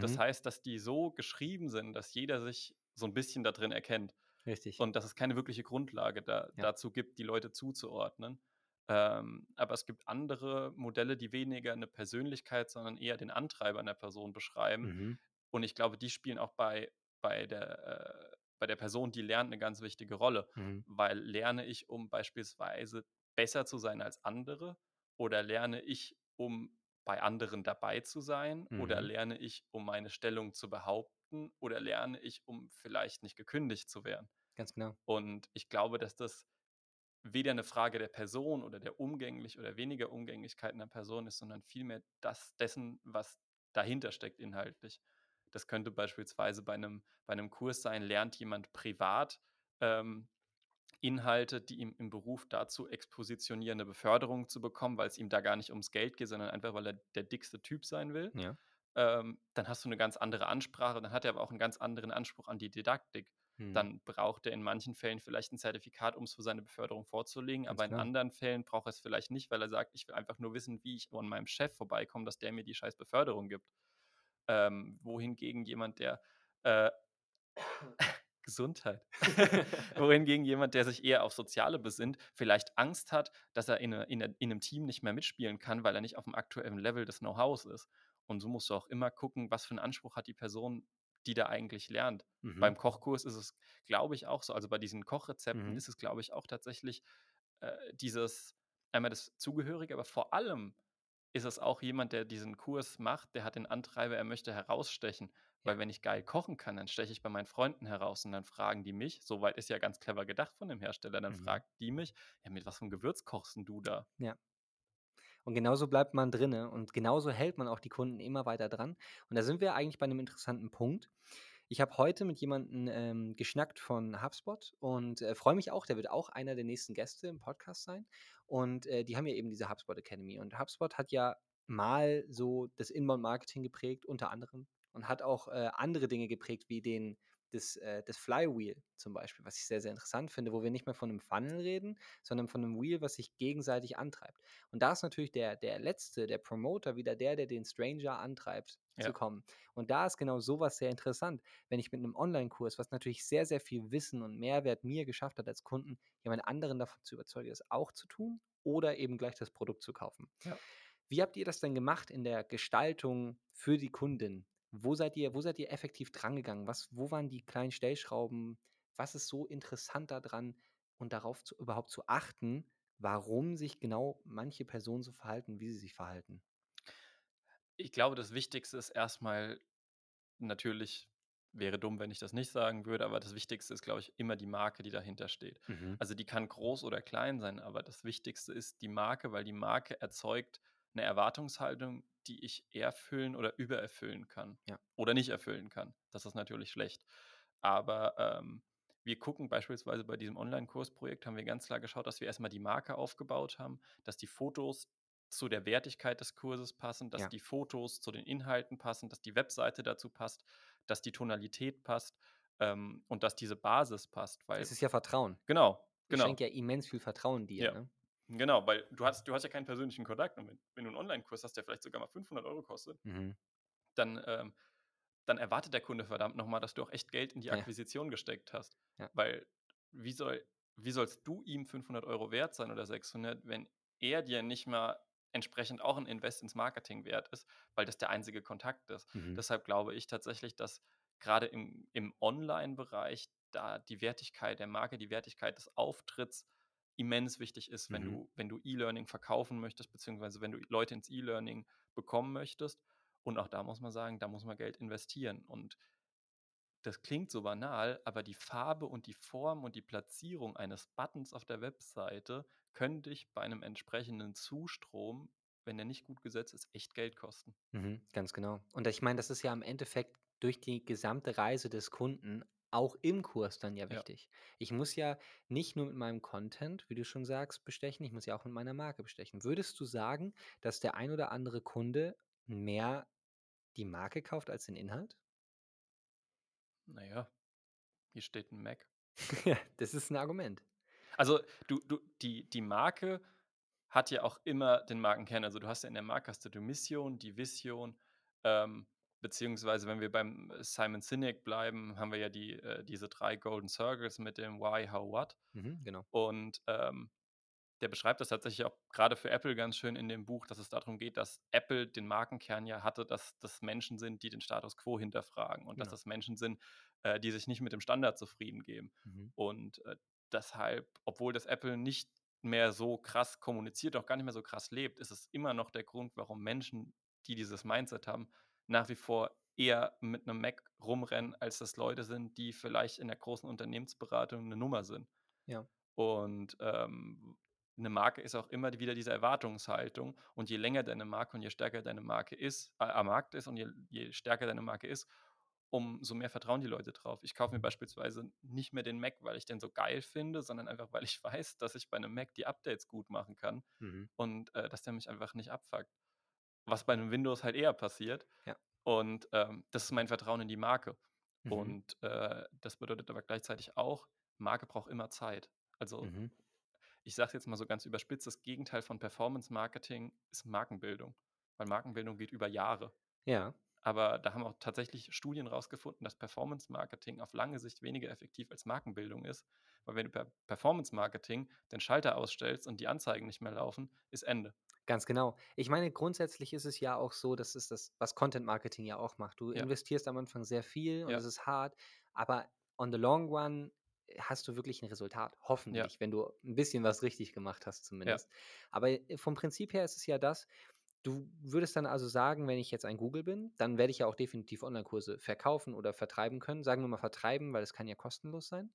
Das Mhm, heißt, dass die so geschrieben sind, dass jeder sich so ein bisschen da drin erkennt richtig. und dass es keine wirkliche Grundlage da Ja. dazu gibt, die Leute zuzuordnen. Ähm, aber es gibt andere Modelle, die weniger eine Persönlichkeit, sondern eher den Antreiber einer Person beschreiben. Mhm. Und ich glaube, die spielen auch bei bei der äh, bei der Person, die lernt, eine ganz wichtige Rolle. Mhm. Weil lerne ich, um beispielsweise besser zu sein als andere oder lerne ich, um bei anderen dabei zu sein oder Mhm. lerne ich, um meine Stellung zu behaupten oder lerne ich, um vielleicht nicht gekündigt zu werden? Ganz genau. Und ich glaube, dass das weder eine Frage der Person oder der Umgänglich oder weniger Umgänglichkeit einer Person ist, sondern vielmehr das dessen, was dahinter steckt inhaltlich. Das könnte beispielsweise bei einem bei 'nem Kurs sein, lernt jemand privat, ähm, Inhalte, die ihm im Beruf dazu expositionieren, 'ne Beförderung zu bekommen, weil es ihm da gar nicht ums Geld geht, sondern einfach, weil er der dickste Typ sein will. Ja. Ähm, dann hast du eine ganz andere Ansprache, dann hat er aber auch einen ganz anderen Anspruch an die Didaktik. Mhm. Dann braucht er in manchen Fällen vielleicht ein Zertifikat, um es für seine Beförderung vorzulegen, Ganz aber in genau. anderen Fällen braucht er es vielleicht nicht, weil er sagt: „Ich will einfach nur wissen, wie ich an meinem Chef vorbeikomme, dass der mir die scheiß Beförderung gibt.“ Ähm, wohingegen jemand, der, äh Gesundheit. Wohingegen jemand, der sich eher auf Soziale besinnt, vielleicht Angst hat, dass er in 'ne in 'ne in 'nem Team nicht mehr mitspielen kann, weil er nicht auf dem aktuellen Level des Know-hows ist. Und so musst du auch immer gucken, was für 'n Anspruch hat die Person, die da eigentlich lernt. Mhm. Beim Kochkurs ist es, glaube ich, auch so also, bei diesen Kochrezepten Mhm. ist es, glaube ich, auch tatsächlich, äh, dieses einmal das Zugehörige, aber vor allem ist es auch jemand, der diesen Kurs macht, der hat den Antreiber, er möchte herausstechen. Weil wenn ich geil kochen kann, dann steche ich bei meinen Freunden heraus und dann fragen die mich, soweit ist ja ganz clever gedacht von dem Hersteller, dann Mhm. fragt die mich: „Ja, mit was für 'm Gewürz kochst du da?“ Ja. Und genauso bleibt man drinne und genauso hält man auch die Kunden immer weiter dran. Und da sind wir eigentlich bei einem interessanten Punkt. Ich habe heute mit jemandem ähm, geschnackt von HubSpot und äh, freue mich auch, der wird auch einer der nächsten Gäste im Podcast sein. Und äh, die haben ja eben diese HubSpot Academy. Und HubSpot hat ja mal so das Inbound-Marketing geprägt, unter anderem, und hat auch äh, andere Dinge geprägt, wie den, das, äh, das Flywheel zum Beispiel, was ich sehr, sehr interessant finde, wo wir nicht mehr von einem Funnel reden, sondern von einem Wheel, was sich gegenseitig antreibt. Und da ist natürlich der, der Letzte, der Promoter, wieder der, der den Stranger antreibt, zu Ja, kommen. Und da ist genau sowas sehr interessant, wenn ich mit einem Online-Kurs, was natürlich sehr, sehr viel Wissen und Mehrwert mir geschafft hat als Kunden, jemand anderen davon zu überzeugen, das auch zu tun oder eben gleich das Produkt zu kaufen. Ja. Wie habt ihr das denn gemacht in der Gestaltung für die Kundin? Wo seid ihr wo seid ihr effektiv drangegangen? Was wo waren die kleinen Stellschrauben? Was ist so interessant da dran und darauf zu überhaupt zu achten, warum sich genau manche Personen so verhalten, wie sie sich verhalten? Ich glaube, das Wichtigste ist erstmal natürlich wäre dumm, wenn ich das nicht sagen würde, aber das Wichtigste ist, glaube ich, immer die Marke, die dahinter steht. Mhm. Also, die kann groß oder klein sein, aber das Wichtigste ist die Marke, weil die Marke erzeugt 'ne Erwartungshaltung, die ich erfüllen oder übererfüllen kann Ja. oder nicht erfüllen kann. Das ist natürlich schlecht. Aber, ähm, wir gucken beispielsweise bei diesem Onlinekursprojekt haben wir ganz klar geschaut, dass wir erst mal die Marke aufgebaut haben, dass die Fotos zu der Wertigkeit des Kurses passen, dass Ja. die Fotos zu den Inhalten passen, dass die Webseite dazu passt, dass die Tonalität passt, ähm, und dass diese Basis passt, weil Es ist ja Vertrauen. genau, Ich genau. schenke ja immens viel Vertrauen dir, Ja. ne? Genau, weil du hast du hast ja keinen persönlichen Kontakt und wenn wenn du 'n Onlinekurs hast, der vielleicht sogar mal 500 € kostet Mhm. dann, ähm dann erwartet der Kunde verdammt noch mal, dass du auch echt Geld in die Ja. Akquisition gesteckt hast. Ja. Weil wie soll wie sollst du ihm 500 € wert sein oder 600, wenn er dir nicht mal entsprechend auch 'n Invest ins Marketing wert ist, weil das der einzige Kontakt ist. Mhm. Deshalb glaube ich tatsächlich, dass grade im im Onlinebereich da die Wertigkeit der Marke, die Wertigkeit des Auftritts immens wichtig ist, wenn Mhm. du wenn du E-Learning verkaufen möchtest, beziehungsweise wenn du Leute ins E-Learning bekommen möchtest. Und auch da muss man sagen, da muss man Geld investieren. Und das klingt so banal, aber die Farbe und die Form und die Platzierung eines Buttons auf der Webseite können dich bei 'nem entsprechenden Zustrom, wenn der nicht gut gesetzt ist, echt Geld kosten. Mhm, ganz genau. Und ich meine, das ist ja im Endeffekt durch die gesamte Reise des Kunden auch im Kurs dann ja Ja. wichtig. Ich muss ja nicht nur mit meinem Content, wie du schon sagst, bestechen, ich muss ja auch mit meiner Marke bestechen. Würdest du sagen, dass der ein oder andere Kunde mehr die Marke kauft als den Inhalt? Na ja, hier steht 'n Mac. Ja, das ist 'n Argument. Also, du du die die Marke hat ja auch immer den Markenkern. Also, du hast ja in der Marke hast du die Mission, die Vision, ähm, beziehungsweise wenn wir beim Simon Sinek bleiben, haben wir ja die äh, diese 3 Golden Circles mit dem Why, How, What. Mhm, genau. Und, ähm, der beschreibt das tatsächlich auch grade für Apple ganz schön in dem Buch, dass es da drum geht, dass Apple den Markenkern ja hatte, dass das Menschen sind, die den Status quo hinterfragen und dass Genau. das Menschen sind, äh, die sich nicht mit dem Standard zufrieden geben. Mhm. Und, äh, deshalb, obwohl das Apple nicht mehr so krass kommuniziert, auch gar nicht mehr so krass lebt, ist es immer noch der Grund, warum Menschen, die dieses Mindset haben, nach wie vor eher mit 'nem Mac rumrennen, als das Leute sind, die vielleicht in der großen Unternehmensberatung 'ne Nummer sind. Ja. Und, ähm, 'ne Marke ist auch immer wieder diese Erwartungshaltung. Und je länger deine Marke und je stärker deine Marke ist äh, am Markt ist und je je stärker deine Marke ist, umso mehr vertrauen die Leute drauf. Ich kaufe mir beispielsweise nicht mehr den Mac, weil ich den so geil finde, sondern einfach, weil ich weiß, dass ich bei 'nem Mac die Updates gut machen kann Mhm. und, äh, dass der mich einfach nicht abfuckt. Was bei 'nem Windows halt eher passiert. Ja. Und, ähm, das ist mein Vertrauen in die Marke. Mhm. Und, äh, das bedeutet aber gleichzeitig auch, Marke braucht immer Zeit. Also, Mhm. ich sage es jetzt mal so ganz überspitzt, das Gegenteil von Performance Marketing ist Markenbildung, weil Markenbildung geht über Jahre. Ja. Aber da haben auch tatsächlich Studien rausgefunden, dass Performance Marketing auf lange Sicht weniger effektiv als Markenbildung ist. Weil wenn du per Performance Marketing den Schalter ausstellst und die Anzeigen nicht mehr laufen, ist Ende. Ganz genau. Ich meine, grundsätzlich ist es ja auch so, das ist das, was Content Marketing ja auch macht. Du Ja. investierst am Anfang sehr viel und Ja. es ist hart, aber on the long run hast du wirklich 'n Resultat, Ja. hoffentlich, wenn du 'n bisschen was richtig gemacht hast Ja. zumindest. Aber, äh, vom Prinzip her ist es ja das, du würdest dann also sagen, wenn ich jetzt ein Google bin, dann werde ich ja auch definitiv Onlinekurse verkaufen oder vertreiben können. Sagen wir mal vertreiben, weil es kann ja kostenlos sein.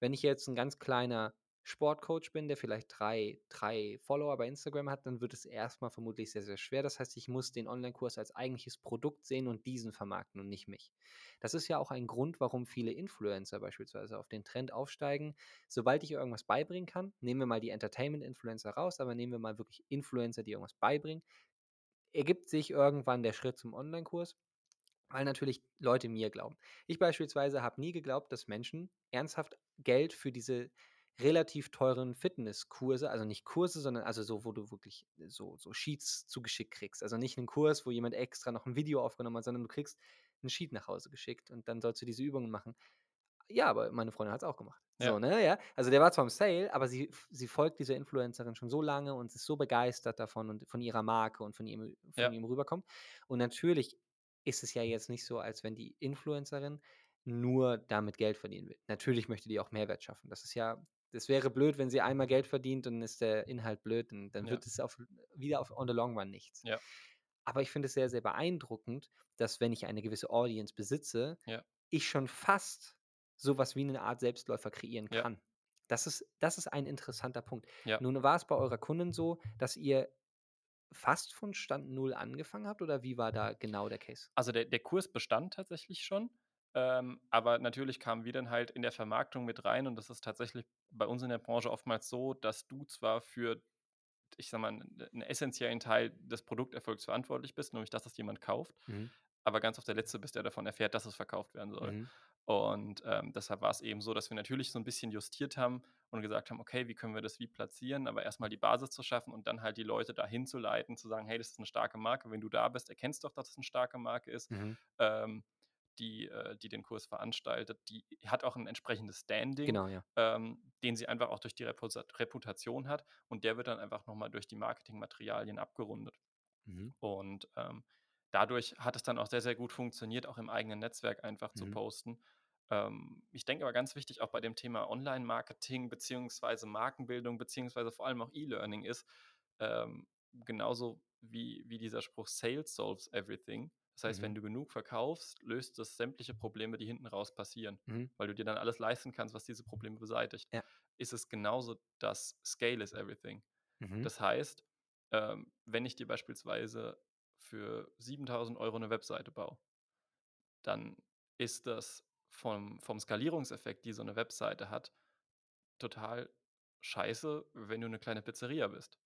Wenn ich jetzt 'n ganz kleiner Sportcoach bin, der vielleicht 3 3 Follower bei Instagram hat, dann wird es erst mal vermutlich sehr, sehr schwer. Das heißt, ich muss den Onlinekurs als eigentliches Produkt sehen und diesen vermarkten und nicht mich. Das ist ja auch ein Grund, warum viele Influencer beispielsweise auf den Trend aufsteigen. Sobald ich irgendwas beibringen kann nehmen wir mal die Entertainment-Influencer raus, aber nehmen wir mal wirklich Influencer, die irgendwas beibringen, ergibt sich irgendwann der Schritt zum Onlinekurs, weil natürlich Leute mir glauben. Ich beispielsweise habe nie geglaubt, dass Menschen ernsthaft Geld für diese relativ teuren Fitnesskurse also nicht Kurse, sondern also so, wo du wirklich so so Sheets zugeschickt kriegst. Also nicht 'nen Kurs, wo jemand extra noch 'n Video aufgenommen hat, sondern du kriegst 'n Sheet nach Hause geschickt und dann sollst du diese Übungen machen. Ja, aber meine Freundin hat's auch gemacht. So, Ja. ne, ja? Also, der war zwar im Sale, aber sie sie folgt dieser Influencerin schon so lange und ist so begeistert davon und von ihrer Marke und von ihrem von Ja. ihrem Rüberkommen. Und natürlich ist es ja jetzt nicht so, als wenn die Influencerin nur damit Geld verdienen will. Natürlich möchte die auch Mehrwert schaffen. Das ist ja das wäre blöd, wenn sie einmal Geld verdient, dann ist der Inhalt blöd, dann dann Ja. wird es auf wieder auf on the long run nichts. Ja. Aber ich finde es sehr, sehr beeindruckend, dass, wenn ich eine gewisse Audience besitze, Ja. ich schon fast so was wie 'ne Art Selbstläufer kreieren kann. Das ist das ist ein interessanter Punkt. Nun war es bei eurer Kundin so, dass ihr fast von Stand 0 angefangen habt oder wie war da genau der Case? Also, der der Kurs bestand tatsächlich schon, ähm, aber natürlich kamen wir dann halt in der Vermarktung mit rein und das ist tatsächlich bei uns in der Branche oftmals so, dass du zwar für, ich sage mal, 'n 'n essenziellen Teil des Produkterfolgs verantwortlich bist, nämlich dass es jemand kauft, Mhm. aber ganz oft der Letzte bist, der davon erfährt, dass es verkauft werden soll. Mhm. Und, ähm, deshalb war's eben so, dass wir natürlich so 'n bisschen justiert haben und gesagt haben: „Okay, wie können wir das wie platzieren?“ Aber erst mal die Basis zu schaffen und dann halt die Leute dahin zu leiten, zu sagen: „Hey, das ist 'ne starke Marke. Wenn du da bist, erkennst doch, dass es 'ne starke Marke ist, Mhm. ähm, die äh, die den Kurs veranstaltet. Die hat auch 'n entsprechendes Standing, Genau, ja. ähm, den sie einfach auch durch die Reputat Reputation hat und der wird dann einfach noch mal durch die Marketingmaterialien abgerundet. Mhm. Und, ähm, dadurch hat es dann auch sehr, sehr gut funktioniert, auch im eigenen Netzwerk einfach zu Mhm. posten. Ähm, ich denke aber ganz wichtig auch bei dem Thema Online-Marketing beziehungsweise Markenbildung beziehungsweise vor allem auch E-Learning ist, ähm, genauso wie wie dieser Spruch „Sales solves everything“. Das heißt, wenn Mhm. du genug verkaufst, löst das sämtliche Probleme, die hinten raus passieren, Mhm. weil du dir dann alles leisten kannst, was diese Probleme beseitigt. Ja. Ist es genauso, dass „Scale is everything“. Mhm. Das heißt, ähm, wenn ich dir beispielsweise für 7.000 € 'ne Webseite baue dann ist das vom vom Skalierungseffekt, die so 'ne Webseite hat, total scheiße, wenn du 'ne kleine Pizzeria bist.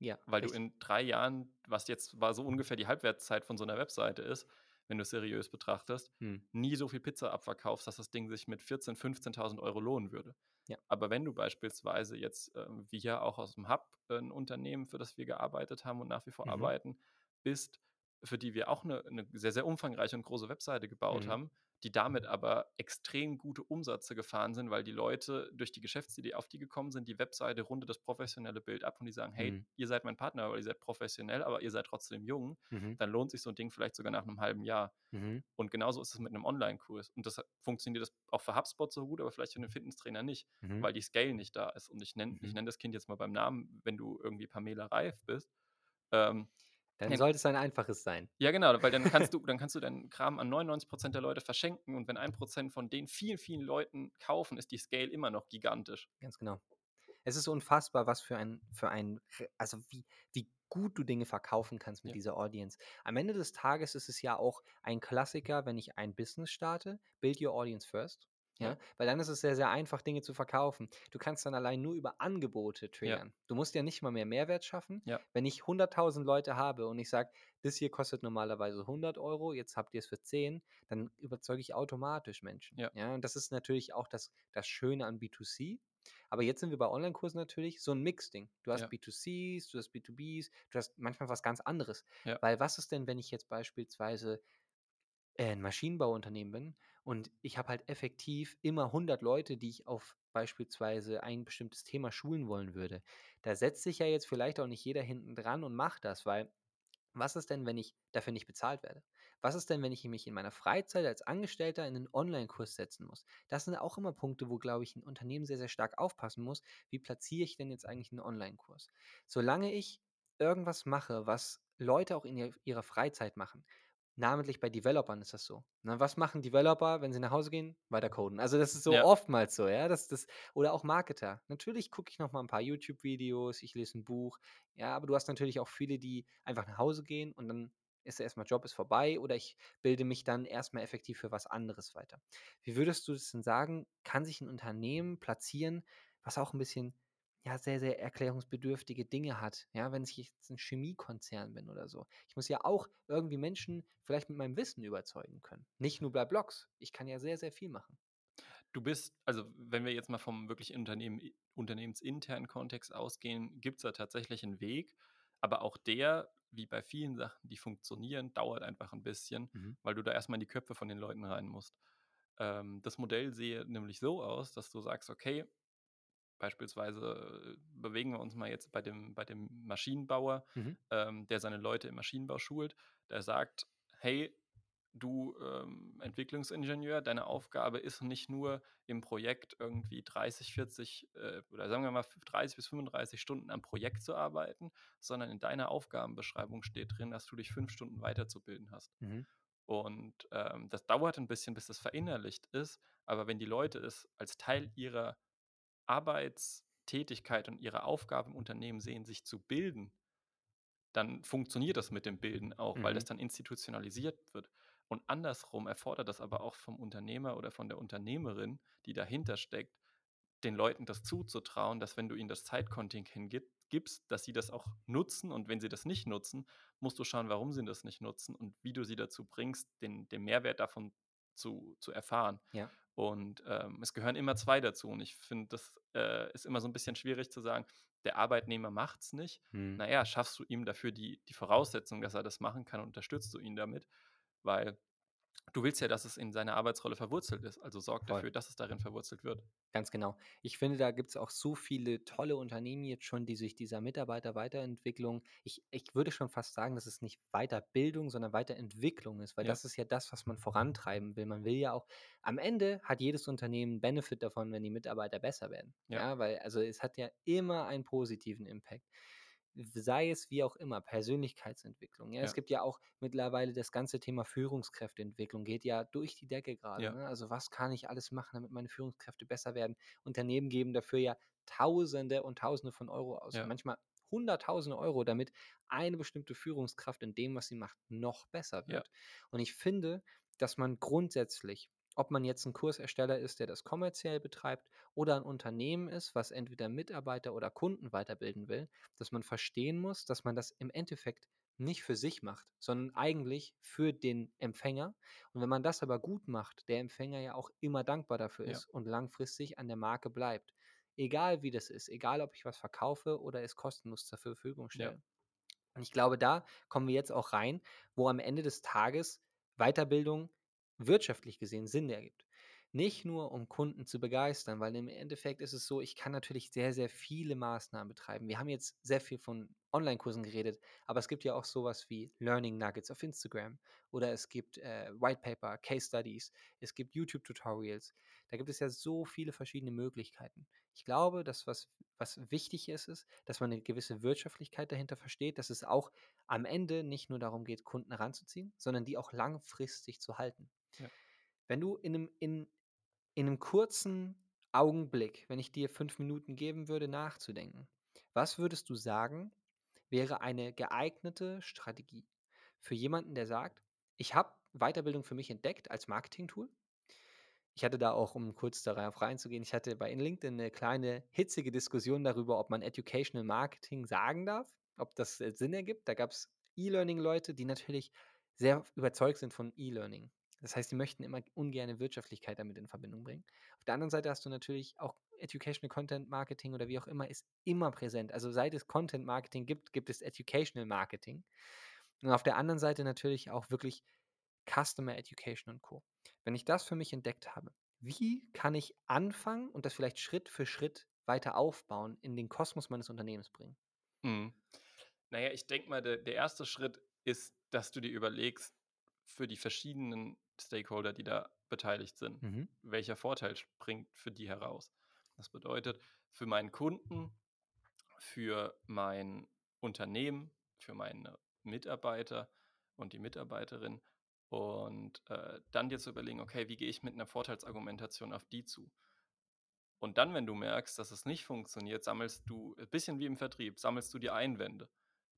Ja, Weil du richtig. in 3 Jahren, was jetzt war so ungefähr die Halbwertszeit von so 'ner Webseite ist, wenn du's seriös betrachtest, Mhm. nie so viel Pizza abverkaufst, dass das Ding sich mit 14 15.000 € lohnen würde. Ja. Aber wenn du beispielsweise jetzt, ähm, wie hier auch aus'm Hub 'n Unternehmen, für das wir gearbeitet haben und nach wie vor Mhm. arbeiten, bist, für die wir auch 'ne 'ne sehr, sehr umfangreiche und große Webseite gebaut Mhm. haben, die damit aber extrem gute Umsätze gefahren sind, weil die Leute durch die Geschäftsidee auf die gekommen sind. Die Webseite rundet das professionelle Bild ab und die sagen: „Hey, Mhm. ihr seid mein Partner, weil ihr seid professionell, aber ihr seid trotzdem jung.“ Mhm. Dann lohnt sich so 'n Ding vielleicht sogar nach 'nem halben Jahr. Mhm. Und genauso ist es mit 'nem Onlinekurs. Und deshalb funktioniert das auch für HubSpot so gut, aber vielleicht für 'nen Fitnesstrainer nicht, Mhm. weil die Scale nicht da ist. Und ich nenne ich Mhm. nenne das Kind jetzt mal beim Namen, wenn du irgendwie Pamela Reif bist, ähm, Dann dann sollte es ein einfaches sein. Ja, genau, weil dann kannst du dann kannst du deinen Kram an 99 % der Leute verschenken und wenn 1 % von den vielen, vielen Leuten kaufen, ist die Scale immer noch gigantisch. Ganz genau. Es ist unfassbar, was für ein für ein also, wie wie gut du Dinge verkaufen kannst mit Ja. dieser Audience. Am Ende des Tages ist es ja auch ein Klassiker, wenn ich ein Business starte, build your audience first, Ja. ja? Weil dann ist es sehr, sehr einfach, Dinge zu verkaufen. Du kannst dann allein nur über Angebote Ja. triggern. Du musst ja nicht mal mehr Mehrwert schaffen. Ja. Wenn ich 100.000 Leute habe und ich sage: „Das hier kostet normalerweise 100 €, jetzt habt ihr's für 10“, dann überzeuge ich automatisch Menschen, Ja. ja? Und das ist natürlich auch das das Schöne an B2C. Aber jetzt sind wir bei Onlinekursen natürlich so 'n Mixding. Du hast Ja. B2Cs, du hast B2Bs, du hast manchmal was ganz anderes. Ja. Weil was ist denn, wenn ich jetzt beispielsweise, äh, 'n Maschinenbauunternehmen bin und ich habe halt effektiv immer 100 Leute, die ich auf beispielsweise ein bestimmtes Thema schulen wollen würde. Da setzt sich ja jetzt vielleicht auch nicht jeder hinten dran und macht das, weil was ist denn, wenn ich dafür nicht bezahlt werde? Was ist denn, wenn ich mich in meiner Freizeit als Angestellter in 'nen Onlinekurs setzen muss? Das sind auch immer Punkte, wo, glaube ich, 'n Unternehmen sehr, sehr stark aufpassen muss: „Wie platziere ich denn jetzt eigentlich 'n Onlinekurs?“ Solange ich irgendwas mache, was Leute auch in ihr ihrer Freizeit machen namentlich bei Developern ist das so, ne? Was machen Developer, wenn sie nach Hause gehen? Weiter coden. Also, das ist so Ja. oftmals so, ja, dass das oder auch Marketer. Natürlich gucke ich noch mal 'n paar YouTube-Videos, ich lese 'n Buch, ja, aber du hast natürlich auch viele, die einfach nach Hause gehen und dann ist erst mal Job ist vorbei oder ich bilde mich dann erst mal effektiv für was anderes weiter. Wie würdest du das denn sagen, kann sich 'n Unternehmen platzieren, was auch 'n bisschen, ja, sehr, sehr erklärungsbedürftige Dinge hat, ja? Wenn ich jetzt 'n Chemiekonzern bin oder so. Ich muss ja auch irgendwie Menschen vielleicht mit meinem Wissen überzeugen können. Nicht nur bei Blogs. Ich kann ja sehr, sehr viel machen. Du bist also, wenn wir jetzt mal vom wirklich Unternehmen unternehmensinternen Kontext ausgehen, gibt's da tatsächlich 'n Weg, aber auch der, wie bei vielen Sachen, die funktionieren, dauert einfach 'n bisschen, Mhm. weil du da erst mal in die Köpfe von den Leuten rein musst. Ähm, das Modell sehe nämlich so aus, dass du sagst: „Okay“ beispielsweise, äh, bewegen wir uns mal jetzt bei dem bei dem Maschinenbauer, Mhm. ähm, der seine Leute im Maschinenbau schult. Der sagt: „Hey, du, ähm, Entwicklungsingenieur, deine Aufgabe ist nicht nur im Projekt irgendwie 30, 40, äh, oder sagen wir mal f 30 bis 35 Stunden am Projekt zu arbeiten, sondern in deiner Aufgabenbeschreibung steht drin, dass du dich 5 Stunden weiterzubilden hast.“ Mhm. Und, ähm, das dauert 'n bisschen, bis das verinnerlicht ist, aber wenn die Leute es als Teil ihrer Arbeitstätigkeit und ihrer Aufgabe im Unternehmen sehen, sich zu bilden dann funktioniert das mit dem Bilden auch, weil das Mhm. dann institutionalisiert wird. Und andersrum erfordert das aber auch vom Unternehmer oder von der Unternehmerin, die dahinter steckt, den Leuten das zuzutrauen, dass wenn du ihnen das Zeitkontingent gib gibst, dass sie das auch nutzen und wenn sie das nicht nutzen, musst du schauen, warum sie das nicht nutzen und wie du sie dazu bringst, den den Mehrwert davon zu zu erfahren. Ja. Und, ähm, es gehören immer 2 dazu und ich finde, das, äh, ist immer so 'n bisschen schwierig zu sagen: „Der Arbeitnehmer macht's nicht.“ Mhm. Na ja, schaffst du ihm dafür die die Voraussetzung, dass er das machen kann, unterstützt du ihn damit, weil du willst ja, dass es in seiner Arbeitsrolle verwurzelt ist, also sorg Voll. dafür, dass es darin verwurzelt wird. Ganz genau. Ich finde, da gibt's auch so viele tolle Unternehmen jetzt schon, die sich dieser Mitarbeiterweiterentwicklung ich ich würde schon fast sagen, dass es nicht Weiterbildung, sondern Weiterentwicklung ist, weil Ja. das ist ja das, was man vorantreiben will. Man will ja auch am Ende hat jedes Unternehmen Benefit davon, wenn die Mitarbeiter besser werden. Ja. Ja, weil also, es hat ja immer einen positiven Impact. Sei es wie auch immer, Persönlichkeitsentwicklung. Ja, es Ja. gibt ja auch mittlerweile das ganze Thema Führungskräfteentwicklung geht ja durch die Decke grade, Ja. ne? Also, was kann ich alles machen, damit meine Führungskräfte besser werden? Unternehmen geben dafür ja Tausende und Tausende von Euro aus, Ja. manchmal Hunderttausende Euro, damit eine bestimmte Führungskraft in dem, was sie macht, noch besser wird. Und ich finde, dass man grundsätzlich ob man jetzt 'n Kursersteller ist, der das kommerziell betreibt oder 'n Unternehmen ist, was entweder Mitarbeiter oder Kunden weiterbilden will, dass man verstehen muss, dass man das im Endeffekt nicht für sich macht, sondern eigentlich für den Empfänger. Und wenn man das aber gut macht, der Empfänger ja auch immer dankbar dafür Ja. ist und langfristig an der Marke bleibt. Egal wie das ist, egal ob ich was verkaufe oder es kostenlos zur Verfügung Ja. stelle. Und ich glaube, da kommen wir jetzt auch rein, wo am Ende des Tages Weiterbildung wirtschaftlich gesehen Sinn ergibt. Nicht nur, um Kunden zu begeistern, weil im Endeffekt ist es so, ich kann natürlich sehr, sehr viele Maßnahmen betreiben. Wir haben jetzt sehr viel von Onlinekursen geredet, aber es gibt ja auch so was wie Learning Nuggets auf Instagram oder es gibt, äh, White Paper, Case Studies, es gibt YouTube-Tutorials. Da gibt es ja so viele verschiedene Möglichkeiten. Ich glaube, dass was was wichtig ist, ist, dass man 'ne gewisse Wirtschaftlichkeit dahinter versteht, dass es auch am Ende nicht nur darum geht, Kunden ranzuziehen, sondern die auch langfristig zu halten. Ja. Wenn du in 'nem in in 'nem kurzen Augenblick, wenn ich dir 5 Minuten geben würde, nachzudenken, was würdest du sagen, wäre eine geeignete Strategie für jemanden, der sagt: „Ich habe Weiterbildung für mich entdeckt als Marketingtool.“ Ich hatte da auch, um kurz darauf reinzugehen ich hatte bei in LinkedIn 'ne kleine hitzige Diskussion darüber, ob man Educational Marketing sagen darf, ob das, äh, Sinn ergibt. Da gab's E-Learning-Leute, die natürlich sehr überzeugt sind von E-Learning. Das heißt, die möchten immer ungerne Wirtschaftlichkeit damit in Verbindung bringen. Auf der anderen Seite hast du natürlich auch Educational Content Marketing oder wie auch immer, ist immer präsent. Also, seit es Content Marketing gibt, gibt es Educational Marketing. Und auf der anderen Seite natürlich auch wirklich Customer Education und Co. Wenn ich das für mich entdeckt habe, wie kann ich anfangen und das vielleicht Schritt für Schritt weiter aufbauen, in den Kosmos meines Unternehmens bringen? Mhm. Na ja, ich denke mal, der der 1. Schritt ist, dass du dir überlegst, für die verschiedenen Stakeholder, die da beteiligt sind, Mhm. welcher Vorteil springt für die heraus? Das bedeutet, für meinen Kunden, für mein Unternehmen, für meine Mitarbeiter und die Mitarbeiterin und, äh, dann dir zu überlegen: „Okay, wie gehe ich mit 'ner Vorteilsargumentation auf die zu?“ Und dann, wenn du merkst, dass es nicht funktioniert, sammelst du äh, bisschen wie im Vertrieb, sammelst du die Einwände.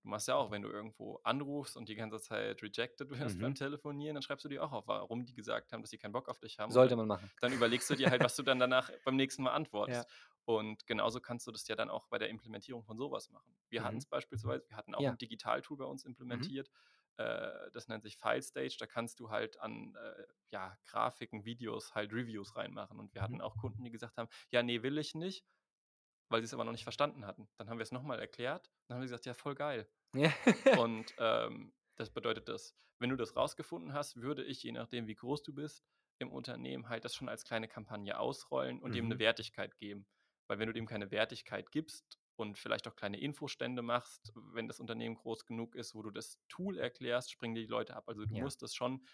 Du machst ja auch, wenn du irgendwo anrufst und die ganze Zeit rejected wirst beim Mhm. Telefonieren, dann schreibst du dir auch auf, warum die gesagt haben, dass sie keinen Bock auf dich haben Sollte man machen. dann überlegst du dir halt, was du dann danach beim nächsten Mal Ja. antwortest. Und genauso kannst du das ja dann auch bei der Implementierung von so was machen. Wir Mhm. hatten's beispielsweise wir hatten auch Ja. 'n Digitaltool bei uns Mhm. implementiert, äh, das nennt sich FileStage. Da kannst du halt an, äh, ja, Grafiken, Videos halt Reviews reinmachen. Und wir Mhm. hatten auch Kunden, die gesagt haben: „Ja, ne, will ich nicht“, weil sie's aber noch nicht verstanden hatten. Dann haben wir's noch mal erklärt, dann haben die gesagt: „Ja, voll geil.“ Ja. Und, ähm, das bedeutet das, wenn du das rausgefunden hast, würde ich, je nachdem, wie groß du bist im Unternehmen halt das schon als kleine Kampagne ausrollen und dem eine Mhm. Wertigkeit geben. Weil wenn du dem keine Wertigkeit gibst und vielleicht auch kleine Infostände machst, wenn das Unternehmen groß genug ist, wo du das Tool erklärst, springen die Leute ab. Also du Ja. musst das schon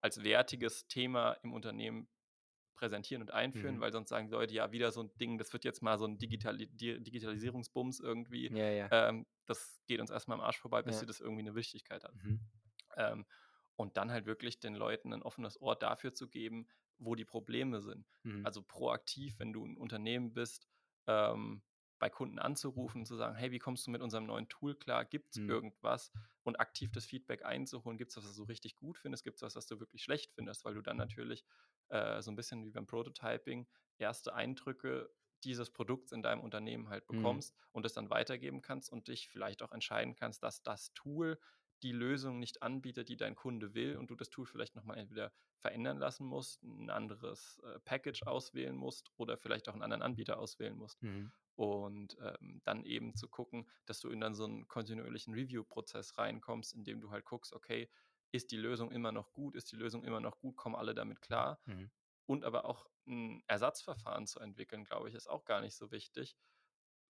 als wertiges Thema im Unternehmen präsentieren und einführen, Mhm. weil sonst sagen die Leute, ja, wieder so ein Ding, das wird jetzt mal so ein Digitali Di Digitalisierungsbums irgendwie. Ja, ja. Ähm, das geht uns erstmal am Arsch vorbei, bis Ja. sie das irgendwie eine Wichtigkeit hat. Mhm. Ähm, und dann halt wirklich den Leuten ein offenes Ohr dafür zu geben, wo die Probleme sind. Mhm. Also proaktiv, wenn du ein Unternehmen bist, ähm, bei Kunden anzurufen und zu sagen, hey, wie kommst du mit unserem neuen Tool klar? Gibt es Mhm. irgendwas? Und aktiv das Feedback einzuholen. Gibt es was, was du richtig gut findest? Gibt es was, was du wirklich schlecht findest? Weil du dann natürlich äh, so ein bisschen wie beim Prototyping erste Eindrücke dieses Produkts in deinem Unternehmen halt Mhm. bekommst und es dann weitergeben kannst und dich vielleicht auch entscheiden kannst, dass das Tool die Lösung nicht anbietet, die dein Kunde will und du das Tool vielleicht nochmal entweder verändern lassen musst, ein anderes äh, Package auswählen musst oder vielleicht auch einen anderen Anbieter auswählen musst. Mhm. Und ähm, dann eben zu gucken, dass du in dann so einen kontinuierlichen Review-Prozess reinkommst, in dem du halt guckst, okay, ist die Lösung immer noch gut, ist die Lösung immer noch gut, kommen alle damit klar? Mhm. Und aber auch ein Ersatzverfahren zu entwickeln, glaube ich, ist auch gar nicht so wichtig.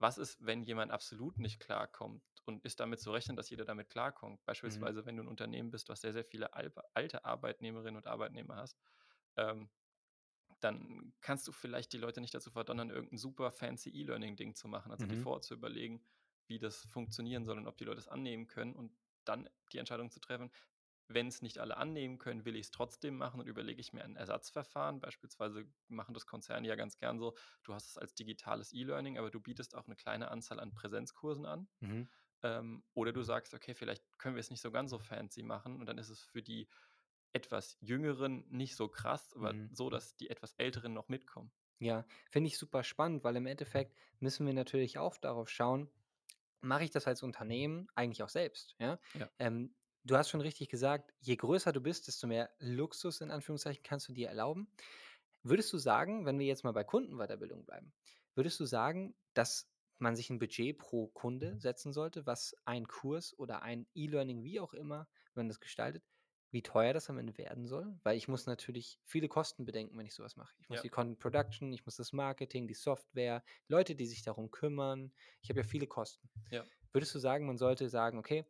Was ist, wenn jemand absolut nicht klarkommt und ist damit zu rechnen, dass jeder damit klarkommt? Beispielsweise, wenn du ein Unternehmen bist, was sehr, sehr viele alte Arbeitnehmerinnen und Arbeitnehmer hast, ähm, dann kannst du vielleicht die Leute nicht dazu verdonnern, irgendein super fancy E-Learning-Ding zu machen. Also die Mhm. vorher zu überlegen, wie das funktionieren soll und ob die Leute es annehmen können und dann die Entscheidung zu treffen, wenn es nicht alle annehmen können, will ich es trotzdem machen und überlege ich mir ein Ersatzverfahren. Beispielsweise machen das Konzerne ja ganz gern so, du hast es als digitales E-Learning, aber du bietest auch eine kleine Anzahl an Präsenzkursen an. Mhm. Ähm, oder du sagst, okay, vielleicht können wir es nicht so ganz so fancy machen und dann ist es für die etwas Jüngeren nicht so krass, aber Mhm. so, dass die etwas Älteren noch mitkommen. Ja, finde ich super spannend, weil im Endeffekt müssen wir natürlich auch darauf schauen, mache ich das als Unternehmen eigentlich auch selbst, ja? Ja. Ähm, du hast schon richtig gesagt, je größer du bist, desto mehr Luxus in Anführungszeichen kannst du dir erlauben. Würdest du sagen, wenn wir jetzt mal bei Kundenweiterbildung bleiben, würdest du sagen, dass man sich ein Budget pro Kunde setzen sollte, was ein Kurs oder ein E-Learning, wie auch immer man das gestaltet, wie teuer das am Ende werden soll? Weil ich muss natürlich viele Kosten bedenken, wenn ich sowas mache. Ich muss Ja. die Content Production, ich muss das Marketing, die Software, Leute, die sich darum kümmern. Ich habe ja viele Kosten. Ja. Würdest du sagen, man sollte sagen, okay,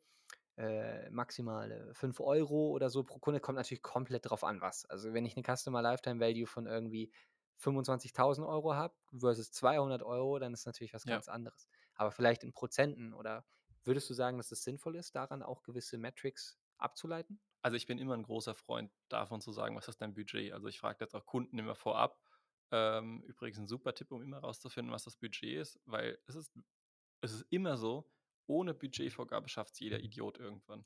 äh, maximal äh, 5 Euro oder so pro Kunde, kommt natürlich komplett drauf an, was. Also wenn ich eine Customer Lifetime Value von irgendwie 25.000 Euro habe versus 200 Euro, dann ist natürlich was Ja. ganz anderes. Aber vielleicht in Prozenten oder würdest du sagen, dass es sinnvoll ist, daran auch gewisse Metrics abzuleiten? Also ich bin immer ein großer Freund davon zu sagen, was ist dein Budget? Also ich frage jetzt auch Kunden immer vorab. Ähm, übrigens ein super Tipp, um immer rauszufinden, was das Budget ist, weil es ist, es ist immer so, ohne Budgetvorgabe schafft es jeder Idiot irgendwann.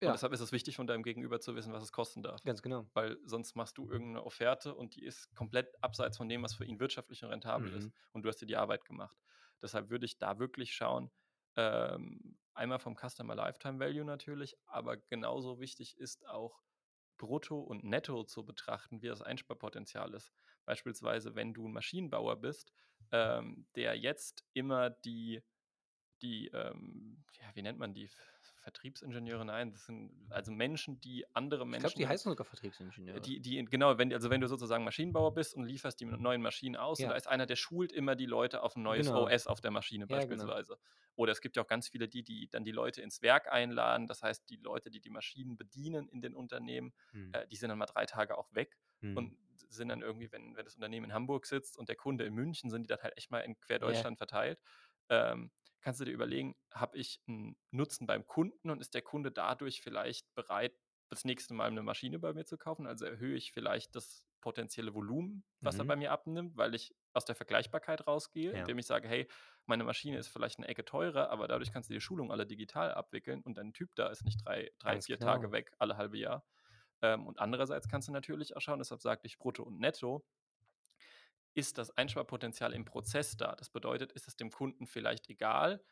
Ja. Und deshalb ist es wichtig, von deinem Gegenüber zu wissen, was es kosten darf. Ganz genau. Weil sonst machst du irgendeine Offerte und die ist komplett abseits von dem, was für ihn wirtschaftlich und rentabel Mhm. ist. Und du hast dir die Arbeit gemacht. Deshalb würde ich da wirklich schauen, ähm, einmal vom Customer Lifetime Value natürlich, aber genauso wichtig ist auch Brutto und Netto zu betrachten, wie das Einsparpotenzial ist. Beispielsweise, wenn du ein Maschinenbauer bist, ähm, der jetzt immer die, die ähm, ja, wie nennt man die? Vertriebsingenieure, nein, das sind also Menschen, die andere Ich Menschen. glaube, die heißen sogar Vertriebsingenieure. die, die, genau, wenn, also wenn du sozusagen Maschinenbauer bist und lieferst die neuen Maschinen aus Ja. und da ist einer, der schult immer die Leute auf ein neues Genau. OS auf der Maschine Ja, genau. beispielsweise. Oder es gibt ja auch ganz viele, die, die dann die Leute ins Werk einladen. Das heißt, die Leute, die die Maschinen bedienen in den Unternehmen, Hm. äh, die sind dann mal drei Tage auch weg Hm. und sind dann irgendwie, wenn, wenn das Unternehmen in Hamburg sitzt und der Kunde in München, sind die dann halt echt mal in quer Ja. Deutschland verteilt. Ähm, kannst du dir überlegen, habe ich einen Nutzen beim Kunden und ist der Kunde dadurch vielleicht bereit, das nächste Mal eine Maschine bei mir zu kaufen? Also erhöhe ich vielleicht das potenzielle Volumen, was er Mhm. bei mir abnimmt, weil ich aus der Vergleichbarkeit rausgehe, Ja. indem ich sage, hey, meine Maschine ist vielleicht eine Ecke teurer, aber dadurch kannst du die Schulung alle digital abwickeln und dein Typ da ist nicht drei, drei Ganz vier genau. Tage weg, alle halbe Jahr. Ähm, und andererseits kannst du natürlich auch schauen, deshalb sagte ich Brutto und Netto, ist das Einsparpotenzial im Prozess da? Das bedeutet, ist es dem Kunden vielleicht egal,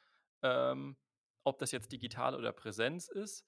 ähm, ob das jetzt digital oder Präsenz ist,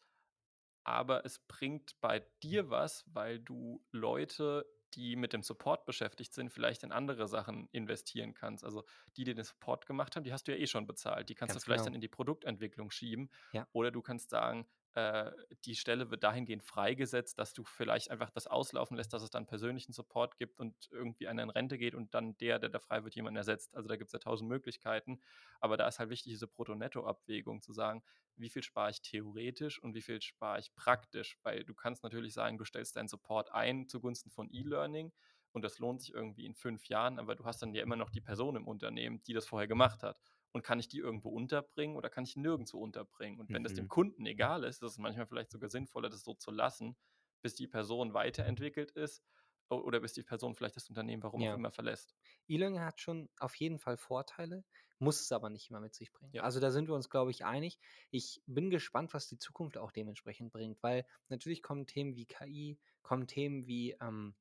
aber es bringt bei dir was, weil du Leute, die mit dem Support beschäftigt sind, vielleicht in andere Sachen investieren kannst. Also die, die den Support gemacht haben, die hast du ja eh schon bezahlt. Die kannst Ganz du vielleicht genau. dann in die Produktentwicklung schieben. Ja. Oder du kannst sagen, äh, die Stelle wird dahingehend freigesetzt, dass du vielleicht einfach das auslaufen lässt, dass es dann persönlichen Support gibt und irgendwie einer in Rente geht und dann der, der da frei wird, jemanden ersetzt. Also da gibt es ja tausend Möglichkeiten. Aber da ist halt wichtig, diese Brutto-Netto-Abwägung zu sagen, wie viel spare ich theoretisch und wie viel spare ich praktisch. Weil du kannst natürlich sagen, du stellst deinen Support ein zugunsten von E-Learning und das lohnt sich irgendwie in fünf Jahren, aber du hast dann ja immer noch die Person im Unternehmen, die das vorher gemacht hat und kann ich die irgendwo unterbringen oder kann ich nirgendwo unterbringen? Und wenn mhm. das dem mhm. Kunden egal ist, ist es manchmal vielleicht sogar sinnvoller, das so zu lassen, bis die Person weiterentwickelt ist oder bis die Person vielleicht das Unternehmen, warum ja. auch immer, verlässt. E-Learning hat schon auf jeden Fall Vorteile, muss es aber nicht immer mit sich bringen. Ja. Also da sind wir uns, glaube ich, einig. Ich bin gespannt, was die Zukunft auch dementsprechend bringt, weil natürlich kommen Themen wie KI, kommen Themen wie ähm,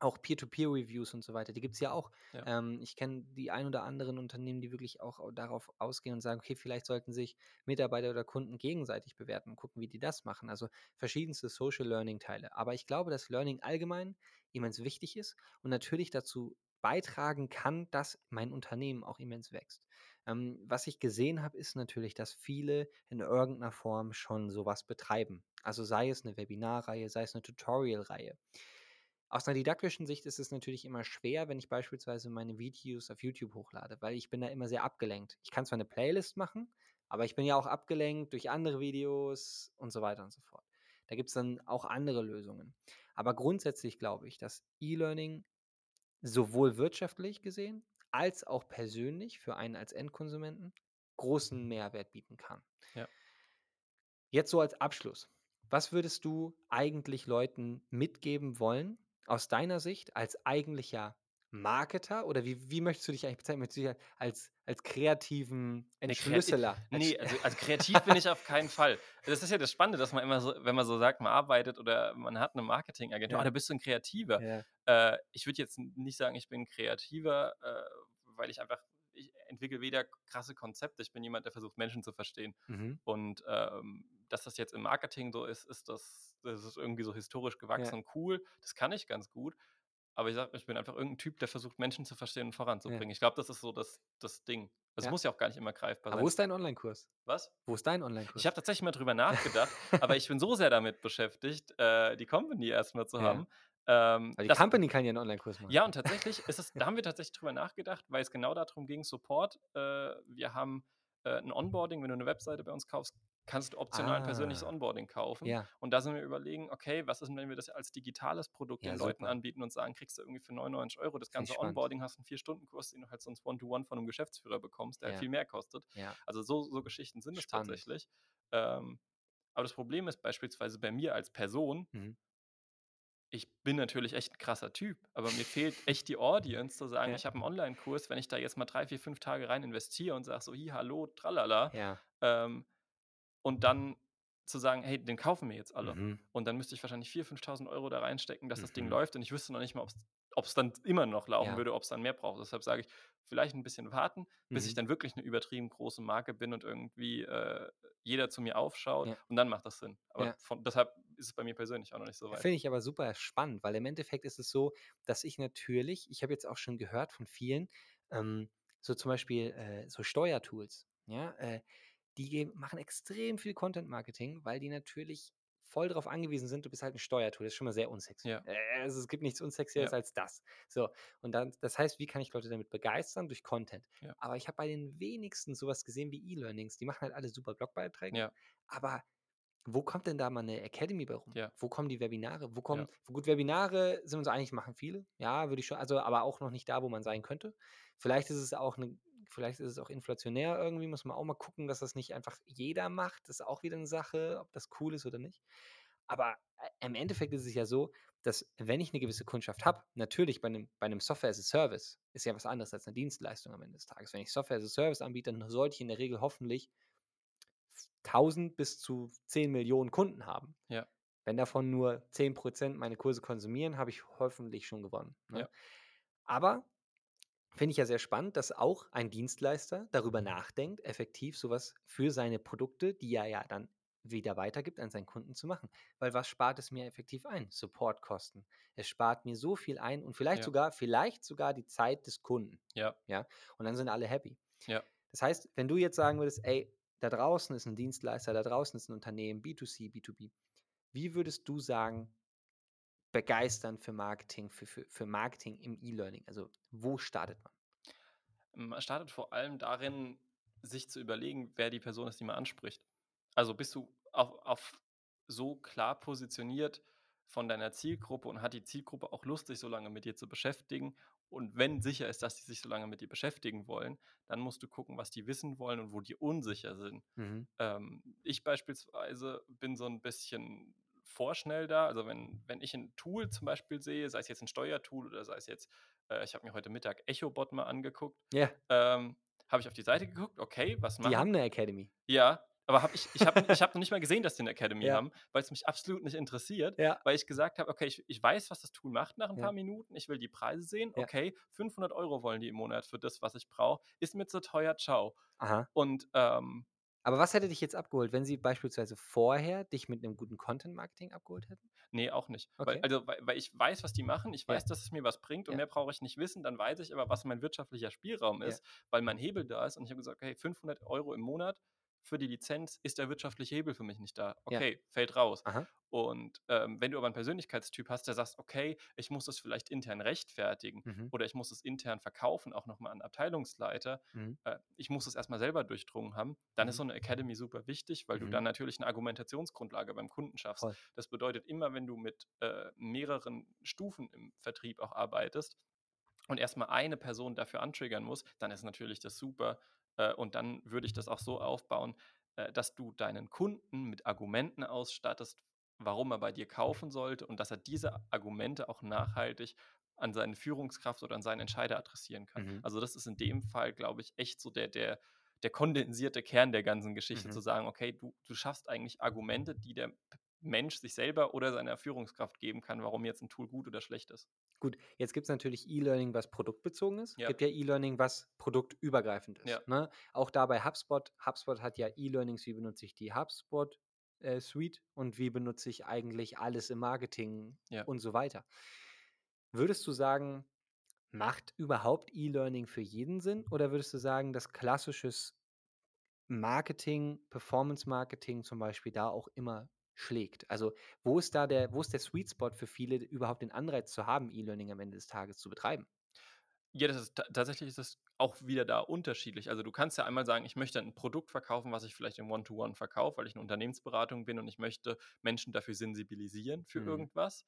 auch Peer-to-Peer-Reviews und so weiter, die gibt es ja auch. Ja. Ähm, ich kenne die ein oder anderen Unternehmen, die wirklich auch darauf ausgehen und sagen, okay, vielleicht sollten sich Mitarbeiter oder Kunden gegenseitig bewerten und gucken, wie die das machen. Also verschiedenste Social Learning-Teile. Aber ich glaube, dass Learning allgemein immens wichtig ist und natürlich dazu beitragen kann, dass mein Unternehmen auch immens wächst. Ähm, was ich gesehen habe, ist natürlich, dass viele in irgendeiner Form schon sowas betreiben. Also sei es eine Webinarreihe, sei es eine Tutorial-Reihe. Aus einer didaktischen Sicht ist es natürlich immer schwer, wenn ich beispielsweise meine Videos auf YouTube hochlade, weil ich bin da immer sehr abgelenkt. Ich kann zwar eine Playlist machen, aber ich bin ja auch abgelenkt durch andere Videos und so weiter und so fort. Da gibt es dann auch andere Lösungen. Aber grundsätzlich glaube ich, dass E-Learning sowohl wirtschaftlich gesehen als auch persönlich für einen als Endkonsumenten großen Mehrwert bieten kann. Ja. Jetzt so als Abschluss. Was würdest du eigentlich Leuten mitgeben wollen, aus deiner Sicht als eigentlicher Marketer oder wie, wie möchtest du dich eigentlich bezeichnen? Möchtest du dich als, als kreativen Entschlüsseler? Nee, also, also kreativ bin ich auf keinen Fall. Das ist ja das Spannende, dass man immer so, wenn man so sagt, man arbeitet oder man hat eine Marketingagentur, ja. oh, da bist du ein Kreativer. Ja. Äh, ich würde jetzt nicht sagen, ich bin Kreativer, äh, weil ich einfach, ich entwickle weder krasse Konzepte, ich bin jemand, der versucht, Menschen zu verstehen. Mhm. Und ähm, dass das jetzt im Marketing so ist, ist das, das ist irgendwie so historisch gewachsen ja. und cool. Das kann ich ganz gut. Aber ich sage, ich bin einfach irgendein Typ, der versucht, Menschen zu verstehen und voranzubringen. Ja. Ich glaube, das ist so das, das Ding. Das ja. muss ja auch gar nicht immer greifbar aber sein. wo ist dein Online-Kurs? Was? Wo ist dein Online-Kurs? Ich habe tatsächlich mal drüber nachgedacht, aber ich bin so sehr damit beschäftigt, äh, die Company erstmal zu haben. Ähm, die das, Company kann ja einen Online-Kurs machen. Ja, und tatsächlich ist es, da haben wir tatsächlich drüber nachgedacht, weil es genau darum ging, Support. Äh, wir haben äh, ein Onboarding, wenn du eine Webseite bei uns kaufst, kannst du optional ah. ein persönliches. Onboarding kaufen. Ja. Und da sind wir überlegen, okay, was ist denn, wenn wir das als digitales Produkt ja, den Leuten anbieten und sagen, kriegst du irgendwie für 99 Euro das ganze Onboarding, hast einen Vier-Stunden-Kurs, den du halt sonst One-to-One von einem Geschäftsführer bekommst, der halt ja. halt viel mehr kostet. Also so, so Geschichten sind es tatsächlich. Ähm, aber das Problem ist beispielsweise bei mir als Person, mhm ich bin natürlich echt ein krasser Typ, aber mir fehlt echt die Audience zu sagen, ja. ich habe einen Online-Kurs, wenn ich da jetzt mal drei, vier, fünf Tage rein investiere und sage so, hi, hallo, tralala, ja. ähm, und dann zu sagen, hey, den kaufen wir jetzt alle. Mhm. Und dann müsste ich wahrscheinlich 4.000, 5.000 Euro da reinstecken, dass mhm. das Ding mhm. läuft und ich wüsste noch nicht mal, ob es dann immer noch laufen ja. würde, ob es dann mehr braucht. Deshalb sage ich, vielleicht ein bisschen warten, bis mhm. ich dann wirklich eine übertrieben große Marke bin und irgendwie äh, jeder zu mir aufschaut ja. und dann macht das Sinn. Aber ja. von, deshalb ist es bei mir persönlich auch noch nicht so weit. Finde ich aber super spannend, weil im Endeffekt ist es so, dass ich natürlich, ich habe jetzt auch schon gehört von vielen, ähm, so zum Beispiel äh, so Steuertools, ja, äh, die machen extrem viel Content-Marketing, weil die natürlich voll darauf angewiesen sind, du bist halt ein Steuertool. Das ist schon mal sehr unsexy. Ja. Äh, also es gibt nichts unsexieres ja. als das. So, und dann, das heißt, wie kann ich Leute damit begeistern? Durch Content. Ja. Aber ich habe bei den wenigsten sowas gesehen wie E-Learnings. Die machen halt alle super Blogbeiträge. Aber wo kommt denn da mal eine Academy bei rum? Ja. Wo kommen die Webinare? Wo kommen, gut, Webinare sind uns eigentlich, machen viele. Ja, würde ich schon, also aber auch noch nicht da, wo man sein könnte. Vielleicht ist es auch eine, vielleicht ist es auch inflationär irgendwie, muss man auch mal gucken, dass das nicht einfach jeder macht. Das ist auch wieder eine Sache, ob das cool ist oder nicht. Aber äh, im Endeffekt ist es ja so, dass wenn ich eine gewisse Kundschaft habe, natürlich bei einem, bei einem Software as a Service ist ja was anderes als eine Dienstleistung am Ende des Tages. Wenn ich Software as a Service anbiete, dann sollte ich in der Regel hoffentlich 1000 bis zu 10 Millionen Kunden haben. Ja. Wenn davon nur 10% meine Kurse konsumieren, habe ich hoffentlich schon gewonnen. Ne? Ja. Aber finde ich ja sehr spannend, dass auch ein Dienstleister darüber nachdenkt, effektiv sowas für seine Produkte, die er ja dann wieder weitergibt, an seinen Kunden zu machen. Weil was spart es mir effektiv ein? Supportkosten. Es spart mir so viel ein und vielleicht ja. sogar, vielleicht sogar die Zeit des Kunden. Ja. Ja. Und dann sind alle happy. Ja. Das heißt, wenn du jetzt sagen würdest, ey, da draußen ist ein Dienstleister, da draußen ist ein Unternehmen, B2C, B2B. Wie würdest du sagen, begeistern für Marketing, für, für, für Marketing im E-Learning? Also wo startet man? Man startet vor allem darin, sich zu überlegen, wer die Person ist, die man anspricht. Also bist du auf, auf so klar positioniert von deiner Zielgruppe und hat die Zielgruppe auch Lust, sich so lange mit dir zu beschäftigen? Und wenn sicher ist, dass die sich so lange mit dir beschäftigen wollen, dann musst du gucken, was die wissen wollen und wo die unsicher sind. Mhm. Ähm, ich beispielsweise bin so ein bisschen vorschnell da. Also wenn, wenn ich ein Tool zum Beispiel sehe, sei es jetzt ein Steuertool oder sei es jetzt, äh, ich habe mir heute Mittag EchoBot mal angeguckt, Ja, ähm, habe ich auf die Seite geguckt, okay, was machen die haben eine Academy. Ja, aber hab ich, ich habe ich hab noch nicht mal gesehen, dass die eine Academy Ja. haben, weil es mich absolut nicht interessiert, Ja. weil ich gesagt habe, okay, ich, ich weiß, was das Tool macht nach ein Ja. paar Minuten, ich will die Preise sehen, okay, 500 Euro wollen die im Monat für das, was ich brauche, ist mir zu teuer, ciao. Aha. Und ähm, Aber was hätte dich jetzt abgeholt, wenn sie beispielsweise vorher dich mit einem guten Content-Marketing abgeholt hätten? Nee, auch nicht. Okay. Weil, also, weil, weil ich weiß, was die machen, ich Ja. weiß, dass es mir was bringt und Ja. mehr brauche ich nicht wissen. Dann weiß ich aber, was mein wirtschaftlicher Spielraum Ja. ist, weil mein Hebel da ist. Und ich habe gesagt, hey, 500 Euro im Monat für die Lizenz ist der wirtschaftliche Hebel für mich nicht da. Ja. Okay, fällt raus. Aha. Und ähm, wenn du aber einen Persönlichkeitstyp hast, der sagt, okay, ich muss das vielleicht intern rechtfertigen Mhm. oder ich muss es intern verkaufen, auch nochmal an Abteilungsleiter, Mhm. äh, ich muss es erstmal selber durchdrungen haben, dann Mhm. ist so eine Academy super wichtig, weil du Mhm. dann natürlich eine Argumentationsgrundlage beim Kunden schaffst. Voll. Das bedeutet immer, wenn du mit äh, mehreren Stufen im Vertrieb auch arbeitest und erstmal eine Person dafür antriggern musst, dann ist natürlich das super. Äh, und dann würde ich das auch so aufbauen, äh, dass du deinen Kunden mit Argumenten ausstattest, warum er bei dir kaufen sollte und dass er diese Argumente auch nachhaltig an seine Führungskraft oder an seinen Entscheider adressieren kann. Mhm. Also das ist in dem Fall, glaube ich, echt so der, der, der kondensierte Kern der ganzen Geschichte, Mhm. zu sagen, okay, du, du schaffst eigentlich Argumente, die der Mensch sich selber oder seiner Führungskraft geben kann, warum jetzt ein Tool gut oder schlecht ist. Gut, jetzt gibt es natürlich E-Learning, was produktbezogen ist. Es Ja. gibt ja E-Learning, was produktübergreifend ist. Ja. Ne? Auch da bei HubSpot. HubSpot hat ja E-Learnings, wie benutze ich die HubSpot äh, Suite und wie benutze ich eigentlich alles im Marketing Ja. und so weiter. Würdest du sagen, macht überhaupt E-Learning für jeden Sinn? Oder würdest du sagen, dass klassisches Marketing, Performance Marketing zum Beispiel da auch immer schlägt? Also wo ist da der, wo ist der Sweet Spot für viele, überhaupt den Anreiz zu haben, E-Learning am Ende des Tages zu betreiben? Ja, das ist ta tatsächlich ist es auch wieder da unterschiedlich. Also, du kannst ja einmal sagen: „Ich möchte ein Produkt verkaufen, was ich vielleicht im One-to-One verkaufe, weil ich 'ne Unternehmensberatung bin und ich möchte Menschen dafür sensibilisieren für Mhm. irgendwas.“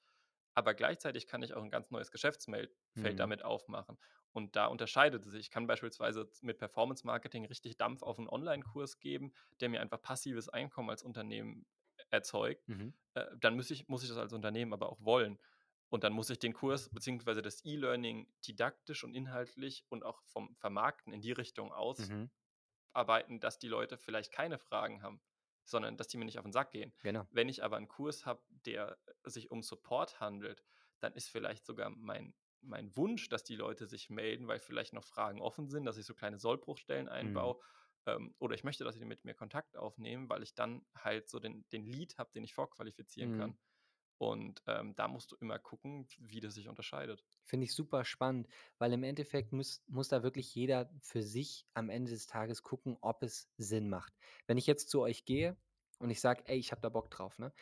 Aber gleichzeitig kann ich auch ein ganz neues Geschäftsfeld Feld Mhm. damit aufmachen. Und da unterscheidet es sich. Ich kann beispielsweise mit Performance Marketing richtig Dampf auf 'n Onlinekurs geben, der mir einfach passives Einkommen als Unternehmen erzeugt. Mhm. Äh, dann muss ich muss ich das als Unternehmen aber auch wollen. Und dann muss ich den Kurs beziehungsweise das E-Learning didaktisch und inhaltlich und auch vom Vermarkten in die Richtung Mhm. ausarbeiten, dass die Leute vielleicht keine Fragen haben, sondern dass die mir nicht auf den Sack gehen. Genau. Wenn ich aber einen Kurs habe, der sich um Support handelt, dann ist vielleicht sogar mein mein Wunsch, dass die Leute sich melden, weil vielleicht noch Fragen offen sind, dass ich so kleine Sollbruchstellen Mhm. Ähm, oder ich möchte, dass sie mit mir Kontakt aufnehmen, weil ich dann halt so den den Lead habe, den ich vorqualifizieren Mhm. kann. Und, ähm, da musst du immer gucken, wie das sich unterscheidet. Finde ich super spannend, weil im Endeffekt muss, muss da wirklich jeder für sich am Ende des Tages gucken, ob es Sinn macht. Wenn ich jetzt zu euch gehe und ich sage, ey, ich habe da Bock drauf, ne?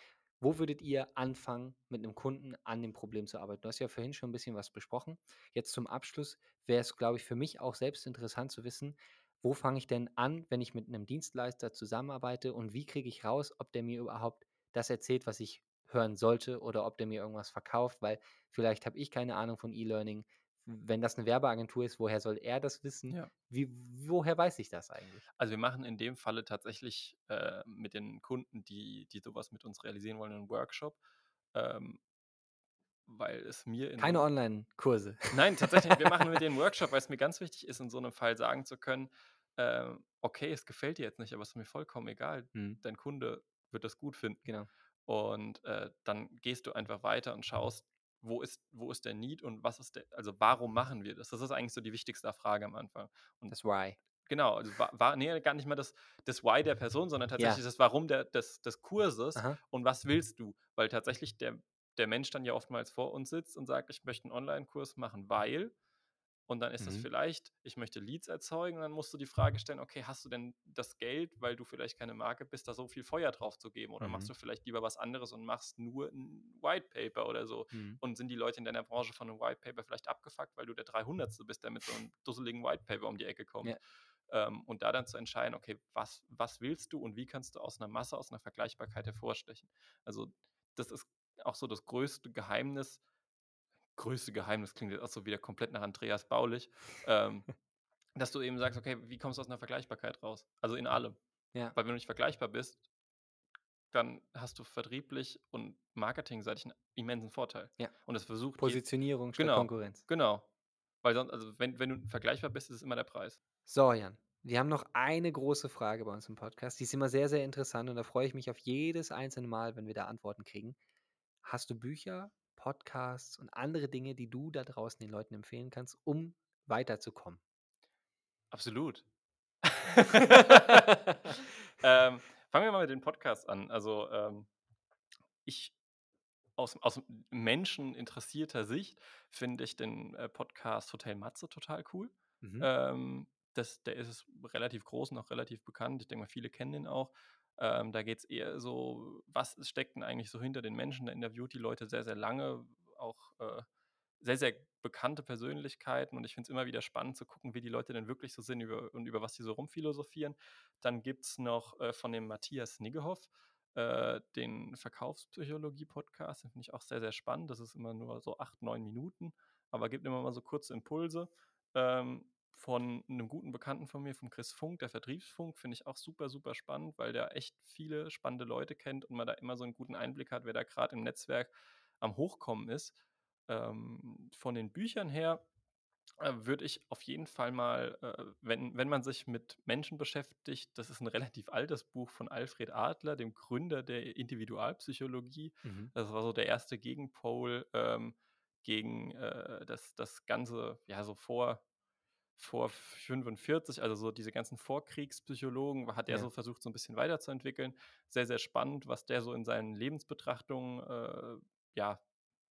Wo würdet ihr anfangen, mit einem Kunden an dem Problem zu arbeiten? Du hast ja vorhin schon ein bisschen was besprochen. Jetzt zum Abschluss wäre es, glaube ich, für mich auch selbst interessant zu wissen, wo fange ich denn an, wenn ich mit einem Dienstleister zusammenarbeite und wie kriege ich raus, ob der mir überhaupt das erzählt, was ich hören sollte oder ob der mir irgendwas verkauft, weil vielleicht habe ich keine Ahnung von E-Learning. Wenn das eine Werbeagentur ist, woher soll er das wissen? Ja. Wie, woher weiß ich das eigentlich? Also, wir machen in dem Falle tatsächlich, äh, mit den Kunden, die die so mit uns realisieren wollen, 'nen Workshop, ähm weil es mir in Keine Online-Kurse. Nein, tatsächlich, wir machen mit denen Workshop, weil's mir ganz wichtig ist, in so 'nem Fall sagen zu können, ähm: „Okay, es gefällt dir jetzt nicht, aber ist mir vollkommen egal. Mhm. Dein Kunde wird das gut finden.“ Genau. Und, äh, dann gehst du einfach weiter und schaust, wo ist wo ist der Need und was ist der also, warum machen wir das? Das ist eigentlich so die wichtigste Frage am Anfang. Und Das Why. genau, also, wa wa ne, gar nicht mal das das Why der Person, sondern Ja. tatsächlich das Warum der des des Kurses Aha. und was willst du? Weil tatsächlich der der Mensch dann ja oftmals vor uns sitzt und sagt: „Ich möchte 'n Onlinekurs machen, weil“ Und dann ist das Mhm. vielleicht, ich möchte Leads erzeugen, und dann musst du die Frage stellen, okay, hast du denn das Geld, weil du vielleicht keine Marke bist, da so viel Feuer drauf zu geben? Oder machst Mhm. du vielleicht lieber was anderes und machst nur ein White Paper oder so? Mhm. Und sind die Leute in deiner Branche von einem White Paper vielleicht abgefuckt, weil du der 300. bist, der mit so einem dusseligen White Paper um die Ecke kommt? Ja. Ähm, und da dann zu entscheiden, okay, was, was willst du und wie kannst du aus einer Masse, aus einer Vergleichbarkeit hervorstechen? Also, das ist auch so das größte Geheimnis. Größte Geheimnis klingt jetzt auch so wieder komplett nach Andreas Baulich. ähm, dass du eben sagst, okay, wie kommst du aus einer Vergleichbarkeit raus? Also in allem. Ja. Weil wenn du nicht vergleichbar bist, dann hast du vertrieblich und marketingseitig einen immensen Vorteil. Ja. Und das versucht Positionierung statt Genau. Konkurrenz. Genau. Weil sonst, also wenn, wenn du vergleichbar bist, ist es immer der Preis. So, Jan, wir haben noch eine große Frage bei uns im Podcast. Die ist immer sehr, sehr interessant und da freue ich mich auf jedes einzelne Mal, wenn wir da Antworten kriegen. Hast du Bücher, Podcasts und andere Dinge, die du da draußen den Leuten empfehlen kannst, um weiterzukommen? Absolut. ähm, fangen wir mal mit dem Podcast an. Also ähm, ich aus, aus menscheninteressierter Sicht finde ich den äh, Podcast Hotel Matze total cool. Mhm. Ähm, das, der ist relativ groß und auch relativ bekannt. Ich denke mal, viele kennen den auch. Ähm, da geht es eher so, was steckt denn eigentlich so hinter den Menschen? Da interviewt die Leute sehr, sehr lange, auch äh, sehr, sehr bekannte Persönlichkeiten und ich finde es immer wieder spannend zu gucken, wie die Leute denn wirklich so sind über, und über was sie so rumphilosophieren. Dann gibt es noch äh, von dem Matthias Niggehoff äh, den Verkaufspsychologie-Podcast, den finde ich auch sehr, sehr spannend. Das ist immer nur so acht, neun Minuten, aber gibt immer mal so kurze Impulse. Ähm, von einem guten Bekannten von mir, vom Chris Funk, der Vertriebsfunk, finde ich auch super, super spannend, weil der echt viele spannende Leute kennt und man da immer so einen guten Einblick hat, wer da gerade im Netzwerk am Hochkommen ist. Ähm, von den Büchern her äh, würde ich auf jeden Fall mal, äh, wenn, wenn man sich mit Menschen beschäftigt, das ist ein relativ altes Buch von Alfred Adler, dem Gründer der Individualpsychologie. Mhm. Das war so der erste Gegenpol ähm, gegen äh, das, das Ganze, ja, so vor, vor 45, also so diese ganzen Vorkriegspsychologen, hat er Ja. so versucht, so ein bisschen weiterzuentwickeln. Sehr, sehr spannend, was der so in seinen Lebensbetrachtungen äh, ja,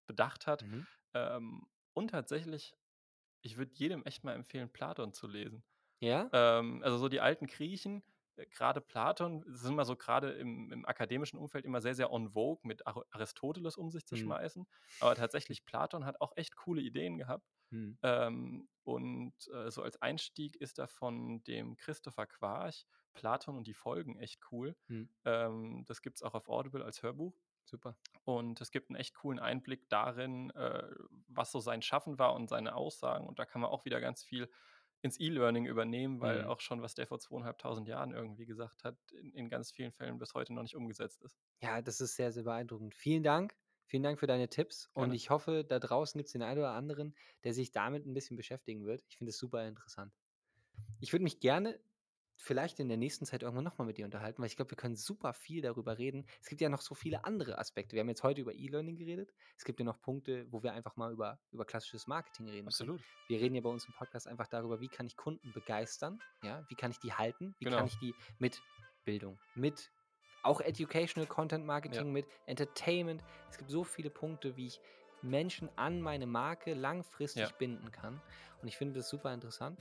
bedacht hat. Mhm. Ähm, und tatsächlich, ich würde jedem echt mal empfehlen, Platon zu lesen. Ja? Ähm, also so die alten Griechen, äh, gerade Platon, sind immer so gerade im, im akademischen Umfeld immer sehr, sehr on vogue, mit Ar Aristoteles um sich zu Mhm. schmeißen. Aber tatsächlich, Platon hat auch echt coole Ideen gehabt. Mhm. Ähm, und äh, so als Einstieg ist da von dem Christopher Quarch Platon und die Folgen echt cool. Mhm. Ähm, das gibt es auch auf Audible als Hörbuch. Super. Und es gibt einen echt coolen Einblick darin, äh, was so sein Schaffen war und seine Aussagen. Und da kann man auch wieder ganz viel ins E-Learning übernehmen, weil Mhm. auch schon, was der vor zweieinhalbtausend Jahren irgendwie gesagt hat, in, in ganz vielen Fällen bis heute noch nicht umgesetzt ist. Ja, das ist sehr, sehr beeindruckend. Vielen Dank. Vielen Dank für deine Tipps. Und Gerne. ich hoffe, da draußen gibt es den einen oder anderen, der sich damit ein bisschen beschäftigen wird. Ich finde es super interessant. Ich würde mich gerne vielleicht in der nächsten Zeit irgendwann nochmal mit dir unterhalten, weil ich glaube, wir können super viel darüber reden. Es gibt ja noch so viele andere Aspekte. Wir haben jetzt heute über E-Learning geredet. Es gibt ja noch Punkte, wo wir einfach mal über, über klassisches Marketing reden können. Absolut. Wir reden ja bei uns im Podcast einfach darüber, wie kann ich Kunden begeistern, ja, wie kann ich die halten, wie Genau. kann ich die mit Bildung, mit auch Educational Content Marketing, mit Entertainment. Es gibt so viele Punkte, wie ich Menschen an meine Marke langfristig Ja. binden kann. Und ich finde das super interessant.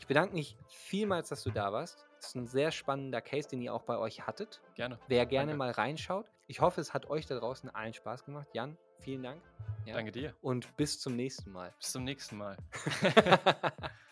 Ich bedanke mich vielmals, dass du da warst. Das ist ein sehr spannender Case, den ihr auch bei euch hattet. Gerne. Wer gerne Danke. mal reinschaut. Ich hoffe, es hat euch da draußen allen Spaß gemacht. Jan, vielen Dank. Ja. Danke dir. Und bis zum nächsten Mal. Bis zum nächsten Mal.